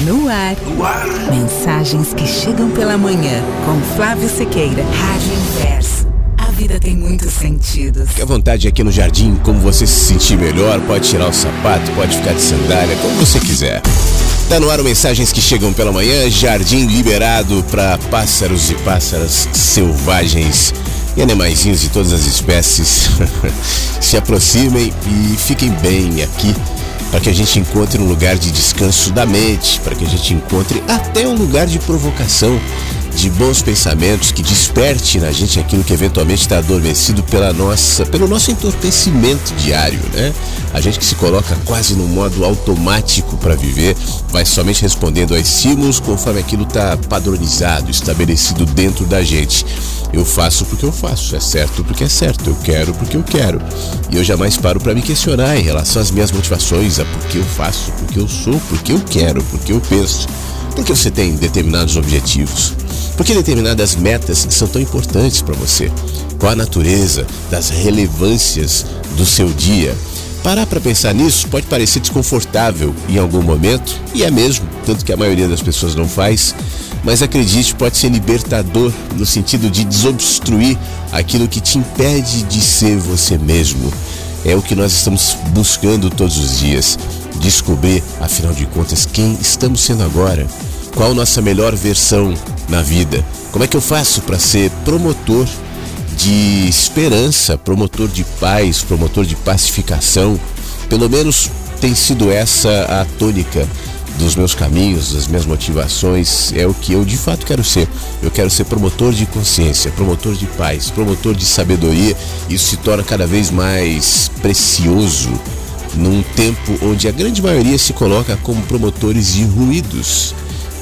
No ar. No ar. Mensagens que chegam pela manhã. Com Flávio Sequeira. Rádio Inverso. A vida tem muitos sentidos. Fique à vontade aqui no jardim, como você se sentir melhor. Pode tirar o sapato, pode ficar de sandália, como você quiser. Tá no ar Mensagens que chegam pela manhã. Jardim liberado para pássaros e pássaras selvagens e animaizinhos de todas as espécies. se aproximem e fiquem bem aqui para que a gente encontre um lugar de descanso da mente, para que a gente encontre até um lugar de provocação, de bons pensamentos, que desperte na gente aquilo que eventualmente está adormecido pela nossa, pelo nosso entorpecimento diário, né? A gente que se coloca quase no modo automático para viver, vai somente respondendo a estímulos conforme aquilo está padronizado, estabelecido dentro da gente. Eu faço porque eu faço, é certo porque é certo, eu quero porque eu quero. E eu jamais paro para me questionar em relação às minhas motivações, a por que eu faço, porque eu sou, porque eu quero, porque eu penso. Porque você tem determinados objetivos. Porque determinadas metas são tão importantes para você? Qual a natureza das relevâncias do seu dia? Parar para pensar nisso pode parecer desconfortável em algum momento, e é mesmo, tanto que a maioria das pessoas não faz, mas acredite, pode ser libertador no sentido de desobstruir aquilo que te impede de ser você mesmo. É o que nós estamos buscando todos os dias, descobrir, afinal de contas, quem estamos sendo agora. Qual nossa melhor versão na vida? Como é que eu faço para ser promotor de esperança, promotor de paz, promotor de pacificação? Pelo menos tem sido essa a tônica dos meus caminhos, das minhas motivações, é o que eu de fato quero ser. Eu quero ser promotor de consciência, promotor de paz, promotor de sabedoria. Isso se torna cada vez mais precioso num tempo onde a grande maioria se coloca como promotores de ruídos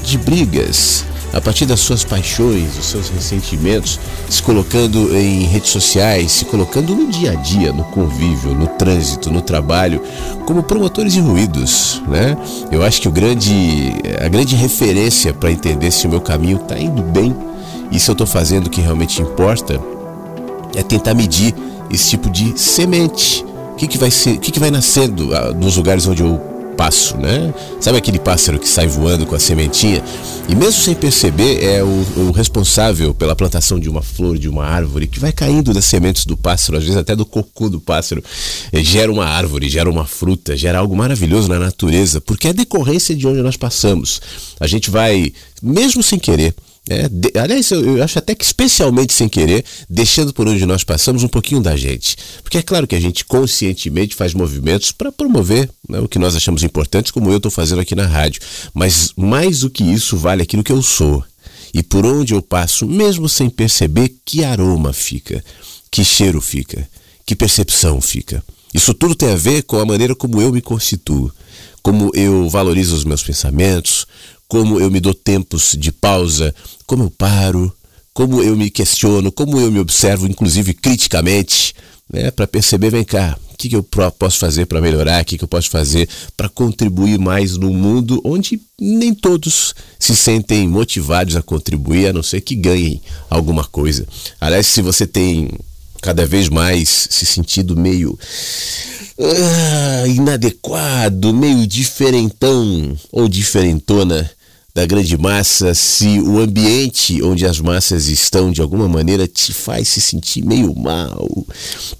de brigas, a partir das suas paixões, dos seus ressentimentos, se colocando em redes sociais, se colocando no dia a dia, no convívio, no trânsito, no trabalho, como promotores de ruídos, né? Eu acho que o grande, a grande referência para entender se o meu caminho está indo bem e se eu estou fazendo o que realmente importa é tentar medir esse tipo de semente. O que, que vai ser, o que, que vai nascendo ah, nos lugares onde eu passo, né? Sabe aquele pássaro que sai voando com a sementinha? E mesmo sem perceber, é o, o, responsável pela plantação de uma flor, de uma árvore, que vai caindo das sementes do pássaro, às vezes até do cocô do pássaro, e gera uma árvore, gera uma fruta, gera algo maravilhoso na natureza, porque é decorrência de onde nós passamos. A gente vai, mesmo sem querer, é, de, aliás, eu, eu, acho até que especialmente sem querer, deixando por onde nós passamos um pouquinho da gente. Porque é claro que a gente conscientemente faz movimentos para promover né, o que nós achamos importante, como eu estou fazendo aqui na rádio. Mas mais do que isso, vale aquilo que eu sou. E por onde eu passo, mesmo sem perceber, que aroma fica, que cheiro fica, que percepção fica. Isso tudo tem a ver com a maneira como eu me constituo, como eu valorizo os meus pensamentos, como eu me dou tempos de pausa, como eu paro, como eu me questiono, como eu me observo, inclusive criticamente, né, para perceber, vem cá, o que, que eu posso fazer para melhorar, o que, que eu posso fazer para contribuir mais no mundo onde nem todos se sentem motivados a contribuir, a não ser que ganhem alguma coisa. Aliás, se você tem cada vez mais se sentido meio ah, inadequado, meio diferentão ou diferentona, da grande massa, se o ambiente onde as massas estão de alguma maneira te faz se sentir meio mal.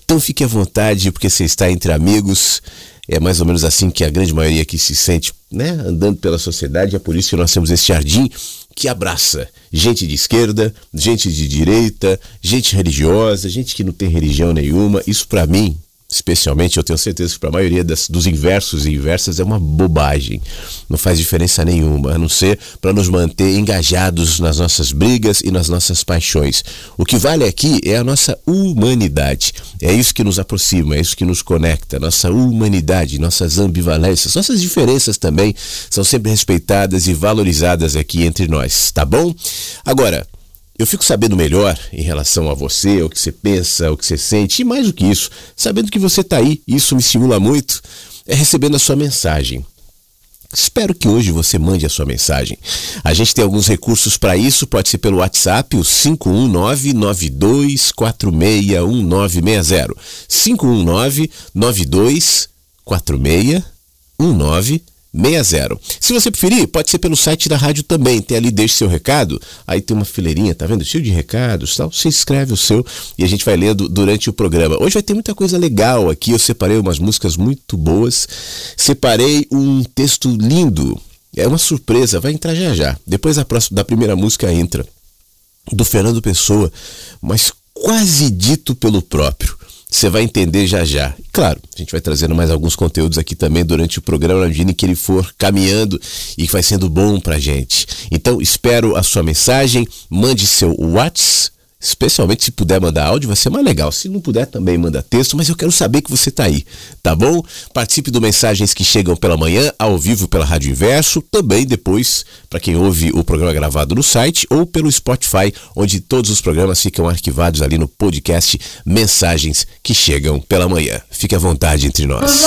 Então fique à vontade, porque você está entre amigos. É mais ou menos assim que a grande maioria aqui se sente, né? Andando pela sociedade. É por isso que nós temos esse jardim que abraça gente de esquerda, gente de direita, gente religiosa, gente que não tem religião nenhuma. Isso para mim especialmente, eu tenho certeza que para a maioria das, dos inversos e inversas é uma bobagem. Não faz diferença nenhuma, a não ser para nos manter engajados nas nossas brigas e nas nossas paixões. O que vale aqui é a nossa humanidade. É isso que nos aproxima, é isso que nos conecta. Nossa humanidade, nossas ambivalências, nossas diferenças também são sempre respeitadas e valorizadas aqui entre nós, tá bom? Agora, eu fico sabendo melhor em relação a você, o que você pensa, o que você sente, e mais do que isso, sabendo que você está aí, isso me estimula muito, é recebendo a sua mensagem. Espero que hoje você mande a sua mensagem. A gente tem alguns recursos para isso, pode ser pelo WhatsApp, o 519-9246-1960. 519-9246-1960. 60. Se você preferir, pode ser pelo site da rádio também. Tem ali, deixe seu recado. Aí tem uma fileirinha, tá vendo? Cheio de recados tal. Você escreve o seu e a gente vai lendo durante o programa. Hoje vai ter muita coisa legal aqui. Eu separei umas músicas muito boas. Separei um texto lindo. É uma surpresa, vai entrar já já. Depois próxima, da primeira música entra. Do Fernando Pessoa, mas quase dito pelo próprio. Você vai entender já já. Claro, a gente vai trazendo mais alguns conteúdos aqui também durante o programa, medida que ele for caminhando e que vai sendo bom pra gente. Então, espero a sua mensagem, mande seu WhatsApp Especialmente se puder mandar áudio, vai ser mais legal. Se não puder, também manda texto, mas eu quero saber que você está aí, tá bom? Participe do Mensagens que Chegam pela manhã, ao vivo pela Rádio Inverso, também depois, para quem ouve o programa gravado no site ou pelo Spotify, onde todos os programas ficam arquivados ali no podcast Mensagens que Chegam pela manhã. Fique à vontade entre nós.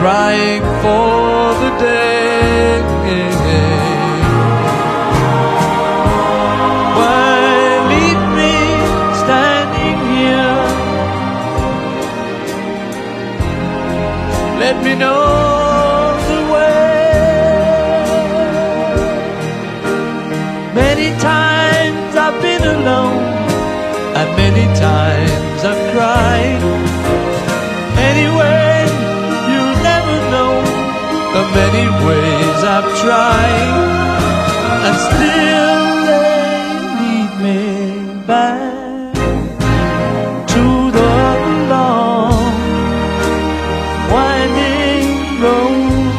crying for the day. Why leave me standing here? Let me know the way. Many times I've been alone, many times I've tried, and still they lead me back to the long, winding road.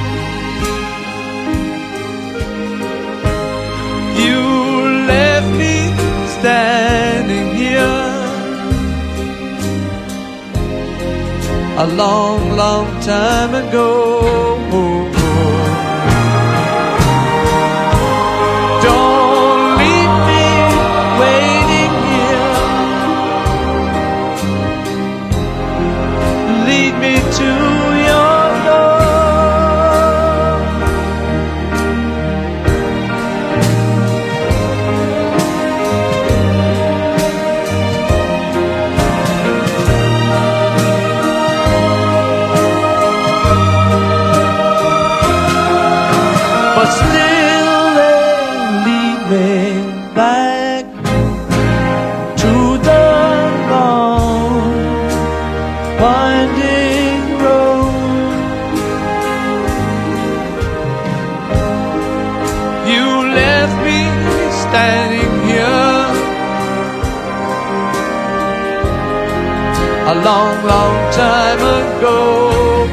You left me standing here. A long, long time ago. Ago.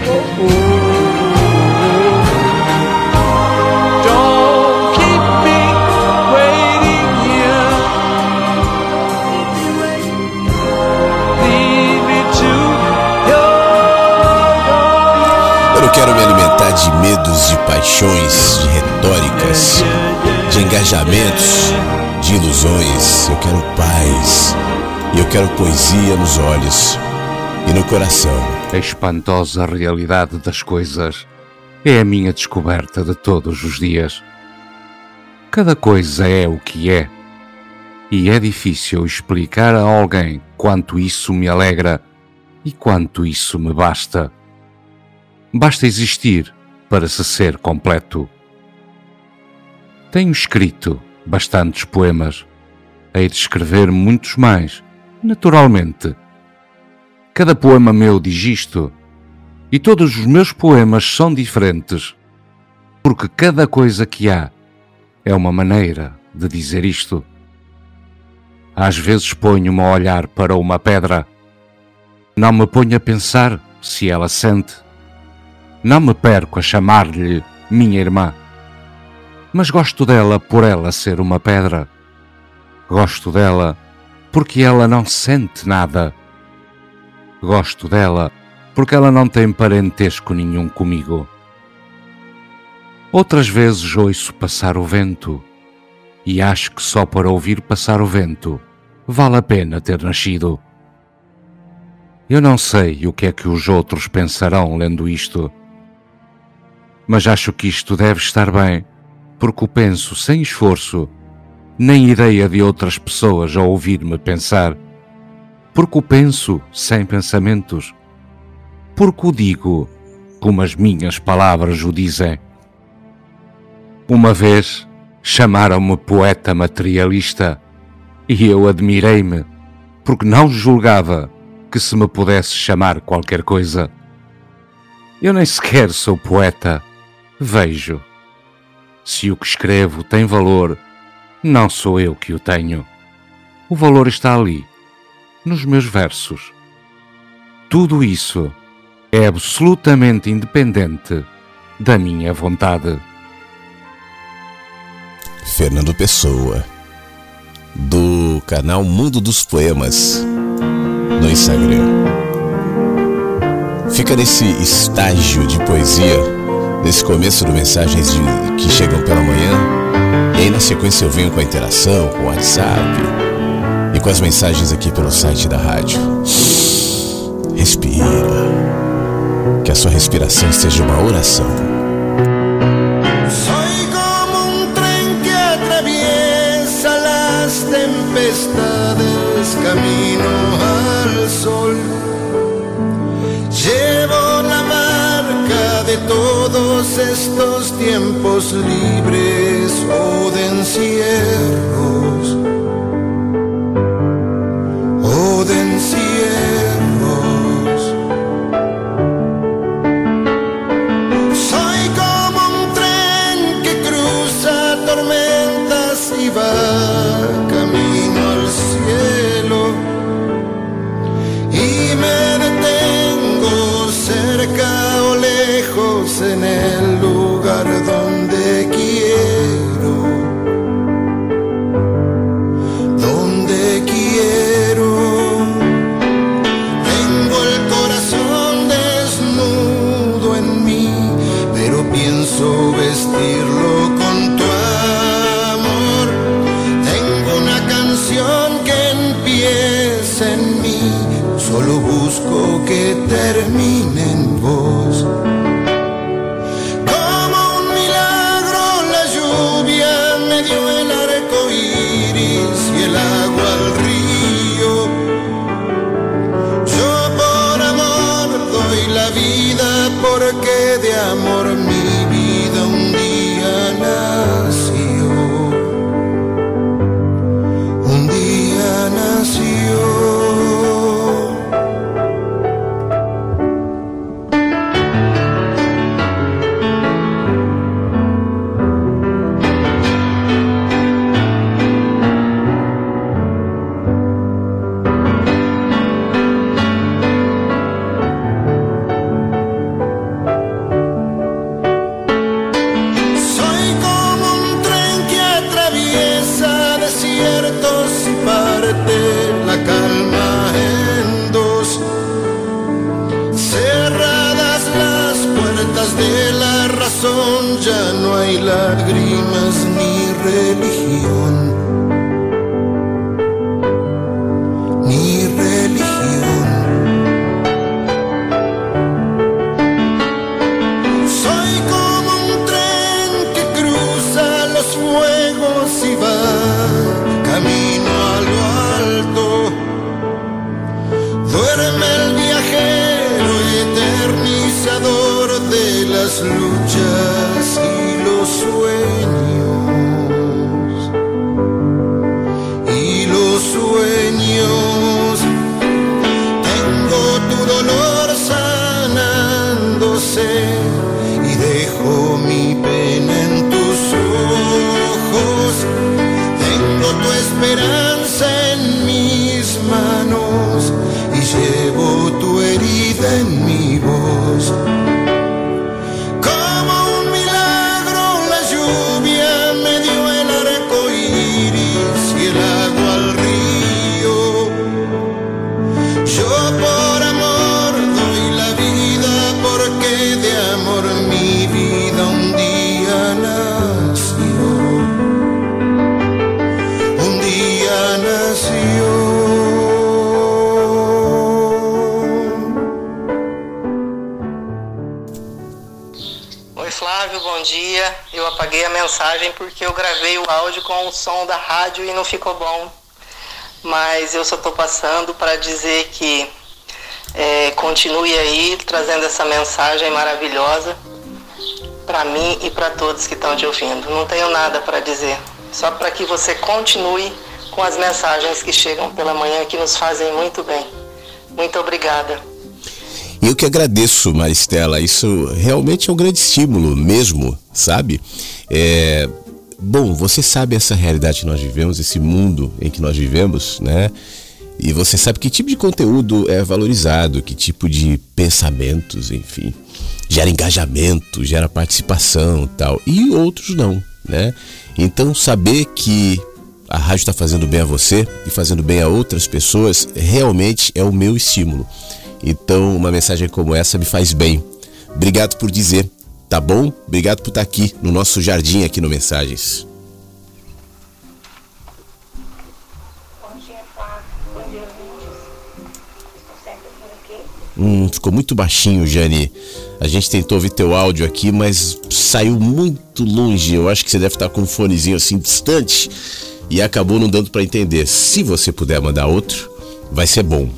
Don't keep me waiting here. Lead me to your Eu não quero me alimentar de medos, de paixões, de retóricas, de engajamentos, de ilusões. Eu quero paz. E eu quero poesia nos olhos no coração. A espantosa realidade das coisas é a minha descoberta de todos os dias. Cada coisa é o que é, e é difícil explicar a alguém quanto isso me alegra e quanto isso me basta. Basta existir para se ser completo. Tenho escrito bastantes poemas, hei de escrever muitos mais, naturalmente Cada poema meu diz isto, e todos os meus poemas são diferentes, porque cada coisa que há é uma maneira de dizer isto. Às vezes ponho-me a olhar para uma pedra. Não me ponho a pensar se ela sente. Não me perco a chamar-lhe minha irmã. Mas gosto dela por ela ser uma pedra. Gosto dela porque ela não sente nada. Gosto dela porque ela não tem parentesco nenhum comigo. Outras vezes ouço passar o vento e acho que só para ouvir passar o vento vale a pena ter nascido. Eu não sei o que é que os outros pensarão lendo isto, mas acho que isto deve estar bem, porque o penso sem esforço, nem ideia de outras pessoas a ouvir-me pensar, porque o penso sem pensamentos, porque o digo como as minhas palavras o dizem. Uma vez chamaram-me poeta materialista e eu admirei-me, porque não julgava que se me pudesse chamar qualquer coisa. Eu nem sequer sou poeta, vejo. Se o que escrevo tem valor, não sou eu que o tenho. O valor está ali, nos meus versos. Tudo isso é absolutamente independente da minha vontade. Fernando Pessoa, do canal Mundo dos Poemas, no Instagram. Fica nesse estágio de poesia, nesse começo do Mensagens de, que chegam pela manhã, e aí na sequência eu venho com a interação, com o WhatsApp com as mensagens aqui pelo site da rádio. Respira, que a sua respiração seja uma oração. camino al sol. Llevo la marca de todos estos tiempos libres o de encierros. Dizer que é, continue aí trazendo essa mensagem maravilhosa para mim e para todos que estão te ouvindo. Não tenho nada para dizer, só para que você continue com as mensagens que chegam pela manhã que nos fazem muito bem. Muito obrigada. Eu que agradeço, Maristela. Isso realmente é um grande estímulo mesmo, sabe? É, bom, você sabe essa realidade que nós vivemos, esse mundo em que nós vivemos, né? E você sabe que tipo de conteúdo é valorizado, que tipo de pensamentos, enfim, gera engajamento, gera participação, tal, e outros não, né? Então saber que a rádio está fazendo bem a você e fazendo bem a outras pessoas realmente é o meu estímulo. Então, uma mensagem como essa me faz bem. Obrigado por dizer, tá bom? Obrigado por estar aqui no nosso jardim aqui no Mensagens. Hum, ficou muito baixinho, Jane. A gente tentou ouvir teu áudio aqui, mas saiu muito longe. Eu acho que você deve estar com um fonezinho assim distante e acabou não dando para entender. Se você puder mandar outro, vai ser bom.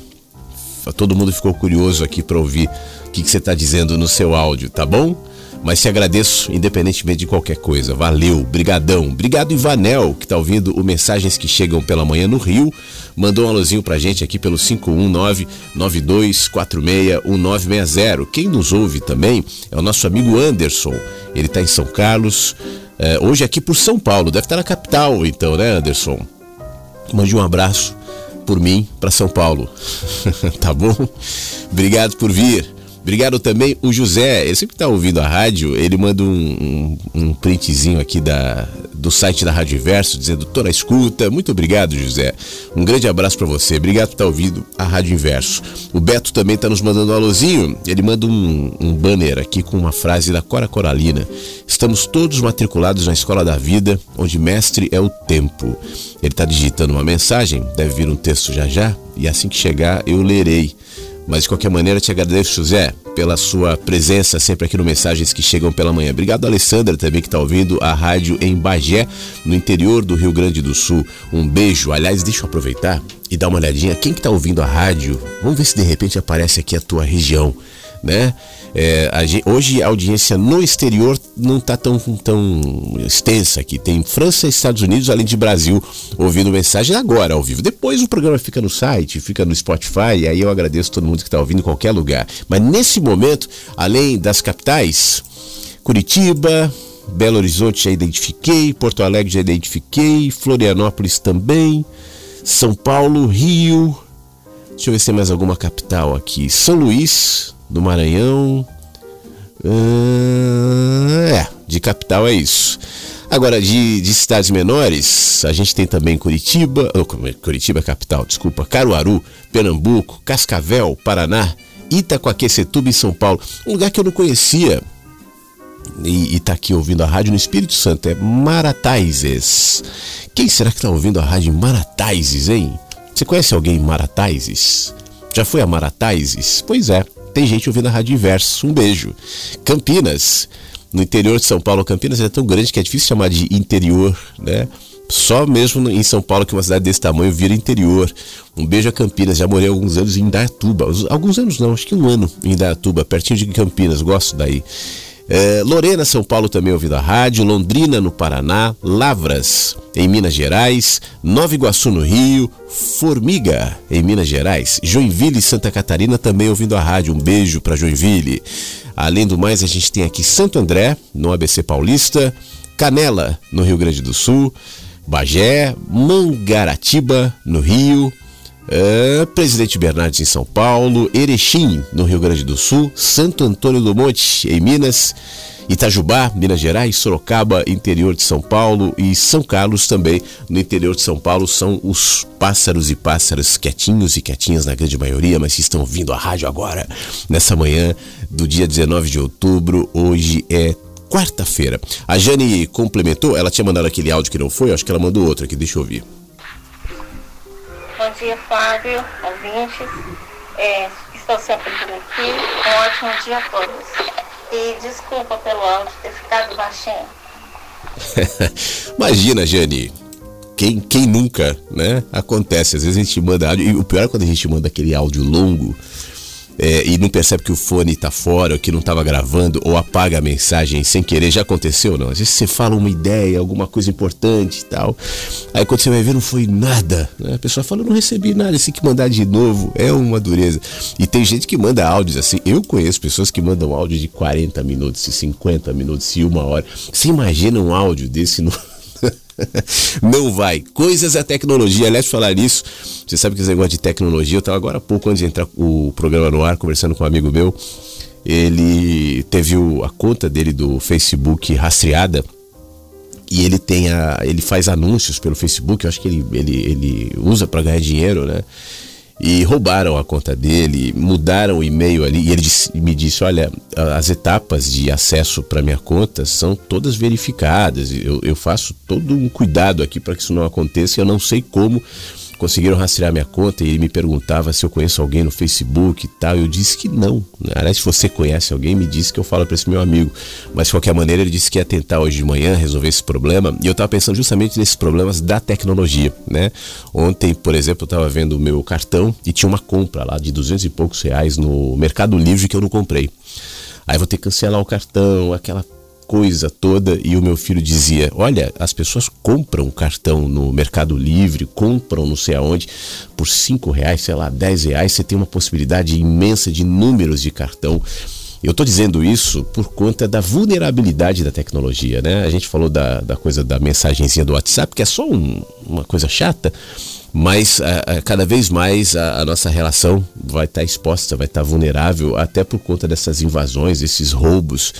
Todo mundo ficou curioso aqui para ouvir o que, que você está dizendo no seu áudio, tá bom? Mas te agradeço independentemente de qualquer coisa. Valeu, brigadão. Obrigado Ivanel, que tá ouvindo o Mensagens que Chegam pela Manhã no Rio. Mandou um alôzinho pra gente aqui pelo 519-9246-1960. Quem nos ouve também é o nosso amigo Anderson. Ele tá em São Carlos, é, hoje aqui por São Paulo. Deve estar na capital então, né Anderson? Mande um abraço por mim para São Paulo. tá bom? Obrigado por vir. Obrigado também o José, ele sempre tá ouvindo a rádio, ele manda um, um, um printzinho aqui da, do site da Rádio Inverso, dizendo, tô na escuta. Muito obrigado, José. Um grande abraço para você. Obrigado por estar ouvindo a Rádio Inverso. O Beto também tá nos mandando um alôzinho. Ele manda um, um banner aqui com uma frase da Cora Coralina. Estamos todos matriculados na Escola da Vida, onde mestre é o tempo. Ele tá digitando uma mensagem, deve vir um texto já já, e assim que chegar eu lerei. Mas de qualquer maneira, te agradeço, José, pela sua presença sempre aqui no Mensagens que Chegam pela Manhã. Obrigado, Alessandra, também que está ouvindo a rádio em Bagé, no interior do Rio Grande do Sul. Um beijo. Aliás, deixa eu aproveitar e dar uma olhadinha. Quem que está ouvindo a rádio? Vamos ver se de repente aparece aqui a tua região, né? É, a gente, hoje a audiência no exterior não está tão, tão extensa aqui. Tem França Estados Unidos, além de Brasil, ouvindo mensagem agora, ao vivo. Depois o programa fica no site, fica no Spotify, e aí eu agradeço todo mundo que está ouvindo em qualquer lugar. Mas nesse momento, além das capitais, Curitiba, Belo Horizonte já identifiquei, Porto Alegre já identifiquei, Florianópolis também, São Paulo, Rio. Deixa eu ver se tem mais alguma capital aqui. São Luís, do Maranhão. Ah, é, de capital é isso. Agora, de, de, cidades menores, a gente tem também Curitiba, oh, Curitiba é capital, desculpa, Caruaru, Pernambuco, Cascavel, Paraná, Itacoaquecetuba e São Paulo. Um lugar que eu não conhecia e, e tá aqui ouvindo a rádio no Espírito Santo é Marataizes. Quem será que tá ouvindo a rádio Marataizes, hein? Você conhece alguém em Marataizes? Já foi a Marataizes? Pois é, tem gente ouvindo a Rádio Inverso. Um beijo. Campinas, no interior de São Paulo, Campinas é tão grande que é difícil chamar de interior, né? Só mesmo em São Paulo, que uma cidade desse tamanho vira interior. Um beijo a Campinas. Já morei alguns anos em Indaiatuba. Alguns anos não, acho que um ano em Indaiatuba, pertinho de Campinas. Gosto daí. É, Lorena, São Paulo também ouvindo a rádio, Londrina no Paraná, Lavras em Minas Gerais, Nova Iguaçu no Rio, Formiga em Minas Gerais, Joinville Santa Catarina também ouvindo a rádio. Um beijo para Joinville. Além do mais, a gente tem aqui Santo André, no ABC Paulista, Canela, no Rio Grande do Sul, Bagé, Mangaratiba, no Rio, uh, Presidente Bernardes, em São Paulo, Erechim, no Rio Grande do Sul, Santo Antônio do Monte, em Minas, Itajubá, Minas Gerais, Sorocaba, interior de São Paulo e São Carlos também, no interior de São Paulo, são os pássaros e pássaras quietinhos e quietinhas na grande maioria, mas que estão vindo à rádio agora, nessa manhã do dia 19 de outubro. Hoje é quarta-feira. A Jane complementou, ela tinha mandado aquele áudio que não foi, acho que ela mandou outro aqui, deixa eu ouvir. Bom dia, Flávio, ouvintes. É, estou sempre por aqui. Um ótimo dia a todos. E desculpa pelo áudio ter ficado baixinho. Imagina, Jane. Quem, quem nunca, né? Acontece. Às vezes a gente manda áudio. E o pior é quando a gente manda aquele áudio longo é, e não percebe que o fone está fora, ou que não estava gravando, ou apaga a mensagem sem querer. Já aconteceu, não? Às vezes você fala uma ideia, alguma coisa importante e tal. Aí quando você vai ver, não foi nada. Né? A pessoa fala, não recebi nada, tem que mandar de novo. É uma dureza. E tem gente que manda áudios assim. Eu conheço pessoas que mandam áudio de 40 minutos, e 50 minutos, e uma hora. Você imagina um áudio desse no não vai. Coisas da tecnologia. Aliás, falar nisso, você sabe que esse negócio de tecnologia, eu estava agora há pouco, antes de entrar o programa no ar, conversando com um amigo meu. Ele teve o, a conta dele do Facebook rastreada e ele tem a, ele faz anúncios pelo Facebook. Eu acho que ele, ele, ele usa para ganhar dinheiro, né? E roubaram a conta dele, mudaram o e-mail ali e ele disse, me disse, olha, as etapas de acesso para minha conta são todas verificadas, eu, eu faço todo um cuidado aqui para que isso não aconteça, eu não sei como conseguiram rastrear minha conta e ele me perguntava se eu conheço alguém no Facebook e tal. Eu disse que não. Aliás, se você conhece alguém, me disse que eu falo para esse meu amigo. Mas de qualquer maneira, ele disse que ia tentar hoje de manhã resolver esse problema. E eu estava pensando justamente nesses problemas da tecnologia, né? Ontem, por exemplo, eu estava vendo o meu cartão e tinha uma compra lá de duzentos e poucos reais no Mercado Livre que eu não comprei. Aí vou ter que cancelar o cartão, aquela coisa toda e o meu filho dizia: Olha, as pessoas compram cartão no Mercado Livre, compram não sei aonde, por cinco reais, sei lá, dez reais, você tem uma possibilidade imensa de números de cartão. Eu estou dizendo isso por conta da vulnerabilidade da tecnologia, né? A gente falou da, da coisa da mensagenzinha do WhatsApp, que é só um, uma coisa chata, mas a, a, cada vez mais a, a, nossa relação vai estar tá exposta, vai estar tá vulnerável, até por conta dessas invasões, esses roubos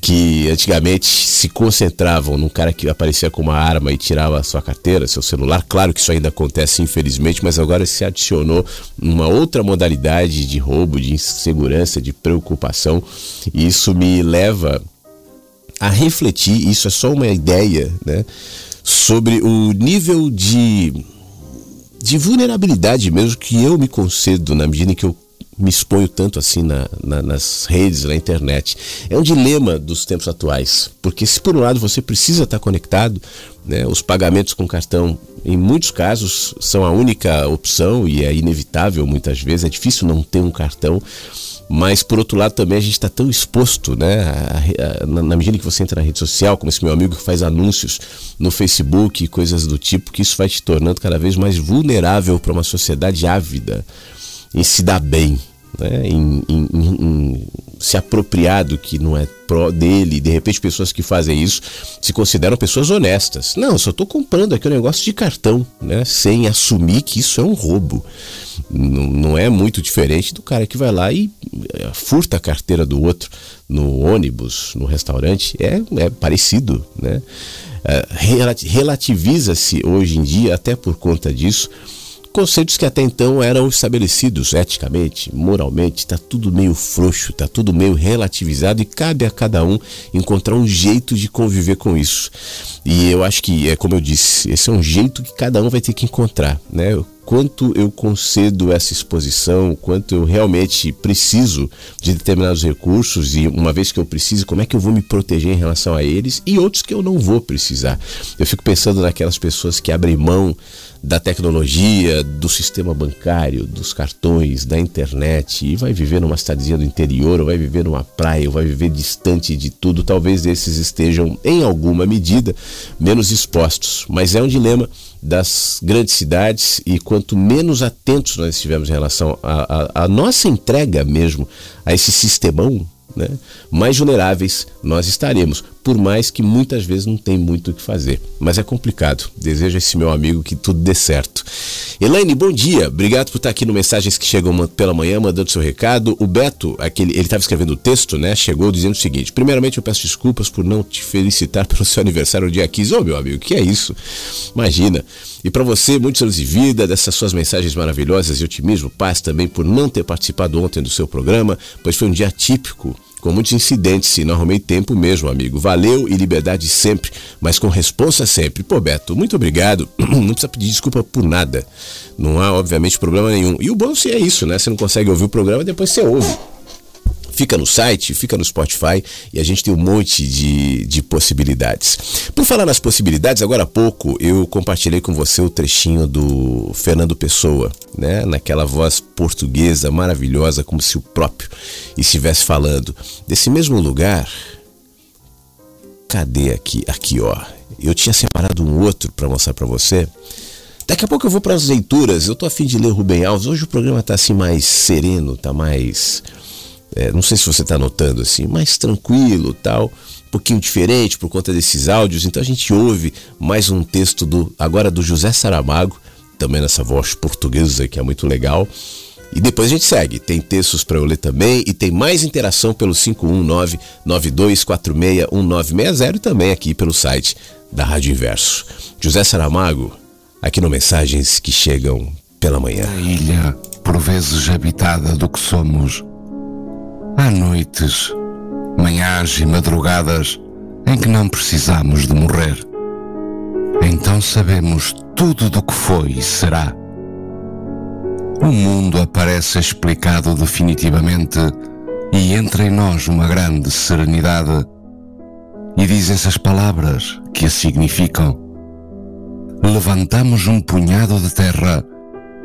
que antigamente se concentravam num cara que aparecia com uma arma e tirava a sua carteira, seu celular. Claro que isso ainda acontece, infelizmente, mas agora se adicionou uma outra modalidade de roubo, de insegurança, de preocupação. E isso me leva a refletir, isso é só uma ideia, né, sobre o nível de de vulnerabilidade mesmo que eu me concedo na medida em que eu me exponho tanto assim na, na, nas redes, na internet. É um dilema dos tempos atuais, porque se por um lado você precisa estar conectado, né, os pagamentos com cartão, em muitos casos, são a única opção e é inevitável muitas vezes, é difícil não ter um cartão. Mas por outro lado também a gente está tão exposto, né? Na, na medida que você entra na rede social, como esse meu amigo que faz anúncios no Facebook e coisas do tipo, que isso vai te tornando cada vez mais vulnerável para uma sociedade ávida em se dar bem, né? em, em, em, se apropriar do que não é pró dele. De repente, pessoas que fazem isso se consideram pessoas honestas. Não, só estou comprando aqui um negócio de cartão, né? sem assumir que isso é um roubo. Não, não é muito diferente do cara que vai lá e furta a carteira do outro no ônibus, no restaurante. É, é parecido, né? Eh, relativiza-se hoje em dia, até por conta disso, conceitos que até então eram estabelecidos eticamente, moralmente, está tudo meio frouxo, está tudo meio relativizado e cabe a cada um encontrar um jeito de conviver com isso. E eu acho que, é como eu disse, esse é um jeito que cada um vai ter que encontrar, né? Quanto eu concedo essa exposição, quanto eu realmente preciso de determinados recursos e uma vez que eu preciso, como é que eu vou me proteger em relação a eles e outros que eu não vou precisar. Eu fico pensando naquelas pessoas que abrem mão da tecnologia, do sistema bancário, dos cartões, da internet e vai viver numa cidadezinha do interior, ou vai viver numa praia, ou vai viver distante de tudo, talvez esses estejam em alguma medida menos expostos, mas é um dilema das grandes cidades e quanto menos atentos nós estivermos em relação à nossa entrega mesmo a esse sistemão, né, mais vulneráveis nós estaremos, por mais que muitas vezes não tem muito o que fazer. Mas é complicado. Desejo a esse meu amigo que tudo dê certo. Elaine, bom dia. Obrigado por estar aqui no Mensagens que Chegam pela Manhã, mandando seu recado. O Beto, aquele, ele estava escrevendo o texto, né? Chegou dizendo o seguinte: primeiramente eu peço desculpas por não te felicitar pelo seu aniversário dia 15. Ô, oh, meu amigo, que é isso? Imagina. E para você, muitos anos de vida, dessas suas mensagens maravilhosas e otimismo, paz também por não ter participado ontem do seu programa, pois foi um dia típico com muitos incidentes e não arrumei tempo mesmo, amigo. Valeu e liberdade sempre, mas com responsa sempre. Pô, Beto, muito obrigado. Não precisa pedir desculpa por nada. Não há, obviamente, problema nenhum. E o bom é isso, né? Você não consegue ouvir o programa, depois você ouve fica no site, fica no Spotify e a gente tem um monte de, de possibilidades. Por falar nas possibilidades, agora há pouco eu compartilhei com você o trechinho do Fernando Pessoa, né? Naquela voz portuguesa maravilhosa, como se o próprio estivesse falando. Desse mesmo lugar. Cadê aqui? Aqui, ó. Eu tinha separado um outro para mostrar para você. Daqui a pouco eu vou para as leituras. Eu tô afim de ler Rubem Alves. Hoje o programa tá assim mais sereno, tá mais é, não sei se você está notando assim, mais tranquilo, tal, um pouquinho diferente por conta desses áudios. Então a gente ouve mais um texto do agora do José Saramago, também nessa voz portuguesa que é muito legal. E depois a gente segue. Tem textos para eu ler também e tem mais interação pelo 519-9246-1960 e também aqui pelo site da Rádio Inverso. José Saramago, aqui no Mensagens que Chegam pela Manhã. A ilha, por vezes habitada do que somos, Há noites, manhãs e madrugadas em que não precisamos de morrer. Então sabemos tudo do que foi e será. O mundo aparece explicado definitivamente e entra em nós uma grande serenidade. E dizem-se as palavras que a significam. Levantamos um punhado de terra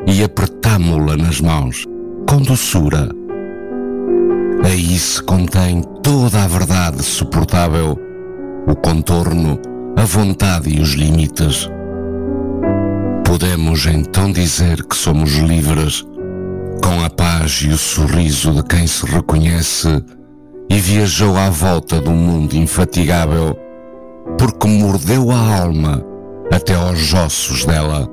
e apertámo-la nas mãos, com doçura Aí se contém toda a verdade suportável, o contorno, a vontade e os limites. Podemos então dizer que somos livres, com a paz e o sorriso de quem se reconhece e viajou à volta do mundo infatigável, porque mordeu a alma até aos ossos dela.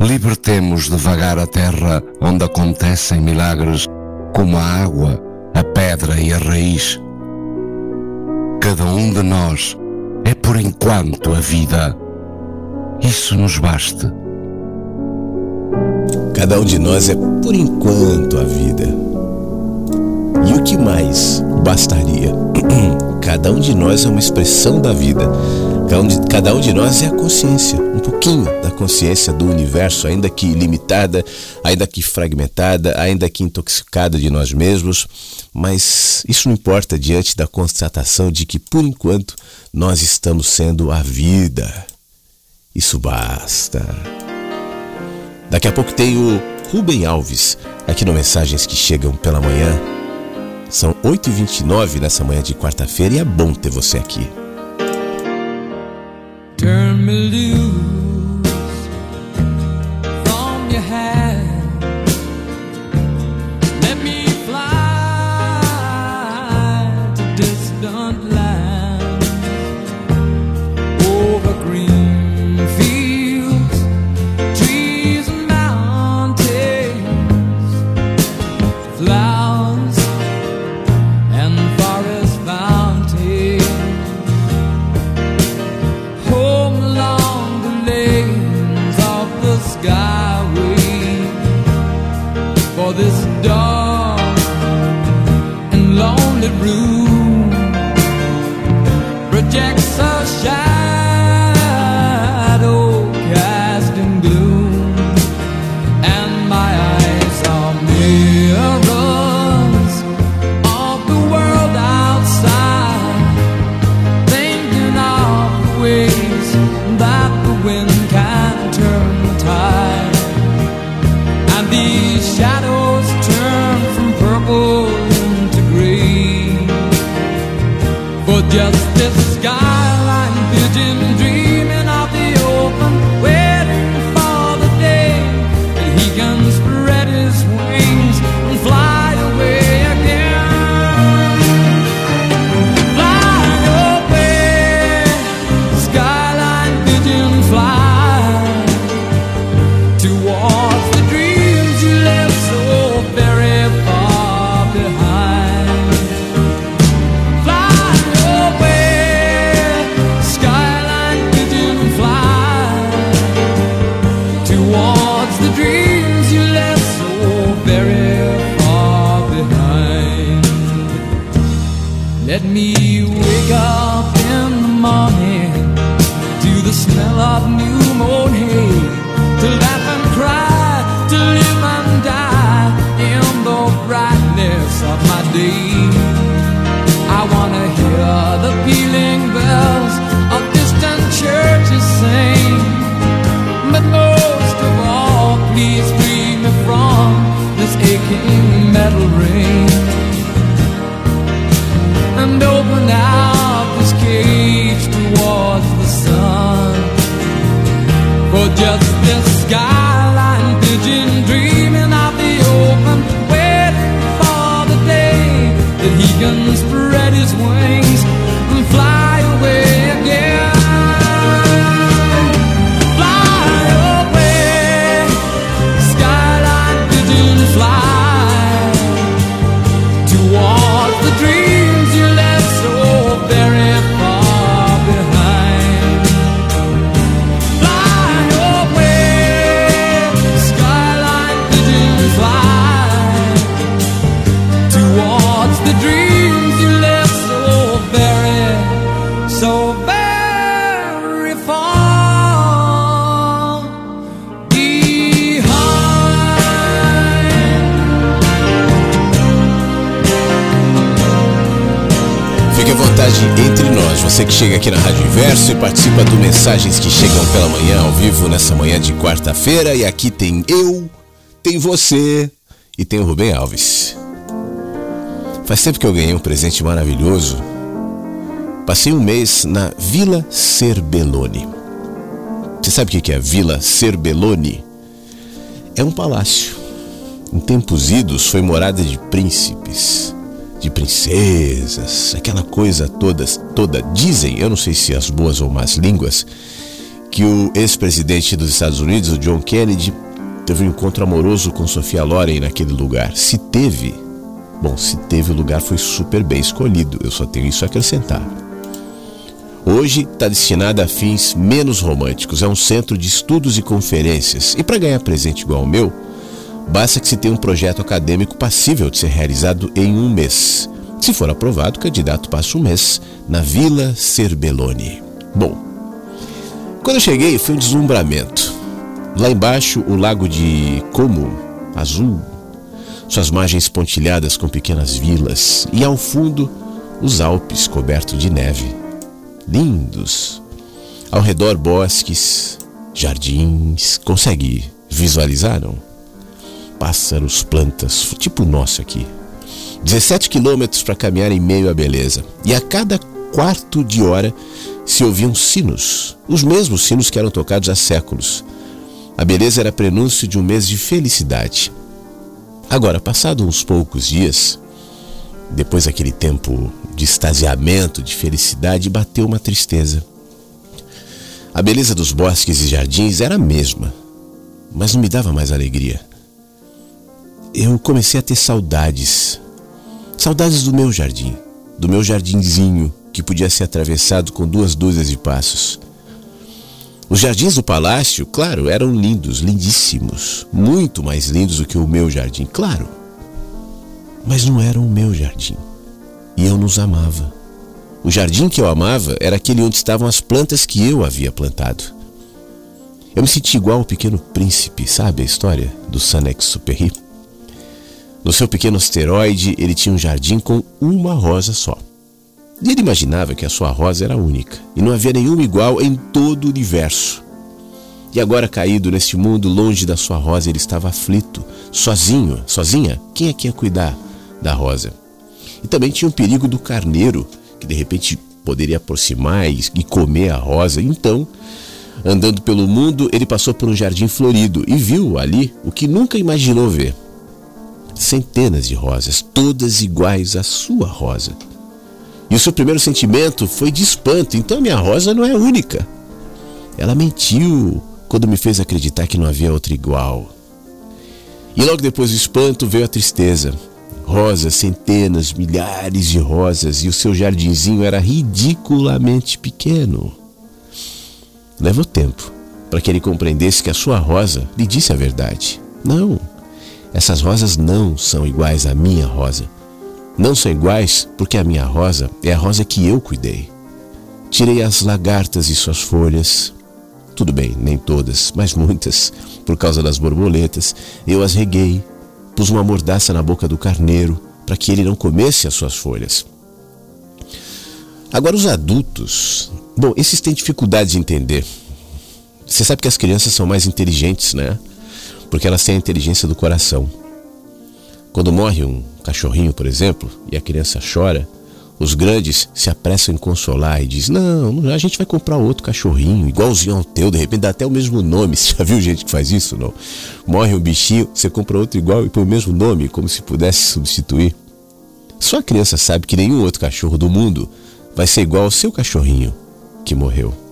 Libertemos devagar a terra onde acontecem milagres como a água, a pedra e a raiz. Cada um de nós é por enquanto a vida. Isso nos basta. Cada um de nós é por enquanto a vida. E o que mais bastaria? Cada um de nós é uma expressão da vida. Cada um, de, cada um de nós é a consciência, um pouquinho consciência do universo, ainda que limitada, ainda que fragmentada, ainda que intoxicada de nós mesmos, mas isso não importa diante da constatação de que, por enquanto, nós estamos sendo a vida. Isso basta. Daqui a pouco tem o Rubem Alves aqui no Mensagens que Chegam pela Manhã. São 8h29 nessa manhã de quarta-feira e é bom ter você aqui. turn me loose Jack's a shine. Vontade entre nós, você que chega aqui na Rádio Inverso e participa do Mensagens que Chegam pela Manhã, ao vivo, nessa manhã de quarta-feira. E aqui tem eu, tem você e tem o Rubem Alves. Faz tempo que eu ganhei um presente maravilhoso. Passei um mês na Vila Cerbelloni. Você sabe o que é a Vila Cerbelloni? É um palácio. Em tempos idos foi morada de príncipes, de princesas, aquela coisa toda, toda. Dizem, eu não sei se as boas ou más línguas, que o ex-presidente dos Estados Unidos, o John Kennedy, teve um encontro amoroso com Sofia Loren naquele lugar. Se teve, bom, se teve o lugar foi super bem escolhido. Eu só tenho isso a acrescentar. Hoje está destinada a fins menos românticos. É um centro de estudos e conferências. E para ganhar presente igual ao meu, basta que se tenha um projeto acadêmico passível de ser realizado em um mês. Se for aprovado, o candidato passa um mês na Vila Cerbelloni. Bom, quando eu cheguei foi um deslumbramento. Lá embaixo, o lago de Como, azul, suas margens pontilhadas com pequenas vilas, e ao fundo, os Alpes cobertos de neve. Lindos. Ao redor, bosques, jardins. Consegue visualizar, não? Pássaros, plantas, tipo o nosso aqui. 17 quilômetros para caminhar em meio à beleza. E a cada quarto de hora se ouviam sinos, os mesmos sinos que eram tocados há séculos. A beleza era prenúncio de um mês de felicidade. Agora, passado uns poucos dias, depois daquele tempo de extasiamento, de felicidade, bateu uma tristeza. A beleza dos bosques e jardins era a mesma, mas não me dava mais alegria. Eu comecei a ter saudades. Saudades do meu jardim, do meu jardinzinho que podia ser atravessado com duas dúzias de passos. Os jardins do palácio, claro, eram lindos, lindíssimos, muito mais lindos do que o meu jardim, claro. Mas não eram o meu jardim. E eu nos amava. O jardim que eu amava era aquele onde estavam as plantas que eu havia plantado. Eu me senti igual ao pequeno príncipe, sabe a história do Saint-Exupéry? No seu pequeno asteroide, ele tinha um jardim com uma rosa só. E ele imaginava que a sua rosa era única e não havia nenhuma igual em todo o universo. E agora, caído neste mundo, longe da sua rosa, ele estava aflito, sozinho, sozinha. Quem é que ia cuidar da rosa? E também tinha o perigo do carneiro, que de repente poderia aproximar e comer a rosa. Então, andando pelo mundo, ele passou por um jardim florido e viu ali o que nunca imaginou ver: centenas de rosas, todas iguais à sua rosa. E o seu primeiro sentimento foi de espanto. Então minha rosa não é única. Ela mentiu quando me fez acreditar que não havia outra igual. E logo depois do espanto veio a tristeza. Rosas, centenas, milhares de rosas, e o seu jardinzinho era ridiculamente pequeno. Levou tempo para que ele compreendesse que a sua rosa lhe disse a verdade. Não, essas rosas não são iguais à minha rosa. Não são iguais porque a minha rosa é a rosa que eu cuidei. Tirei as lagartas e suas folhas. Tudo bem, nem todas, mas muitas, por causa das borboletas. Eu as reguei, pus uma mordaça na boca do carneiro para que ele não comesse as suas folhas. Agora, os adultos. Bom, esses têm dificuldade de entender. Você sabe que as crianças são mais inteligentes, né? Porque elas têm a inteligência do coração. Quando morre um cachorrinho, por exemplo, e a criança chora, os grandes se apressam em consolar e dizem: Não, a gente vai comprar outro cachorrinho, igualzinho ao teu, de repente dá até o mesmo nome. Você já viu gente que faz isso? Não? Morre um bichinho, você compra outro igual e põe o mesmo nome, como se pudesse substituir. Só a criança sabe que nenhum outro cachorro do mundo vai ser igual ao seu cachorrinho que morreu.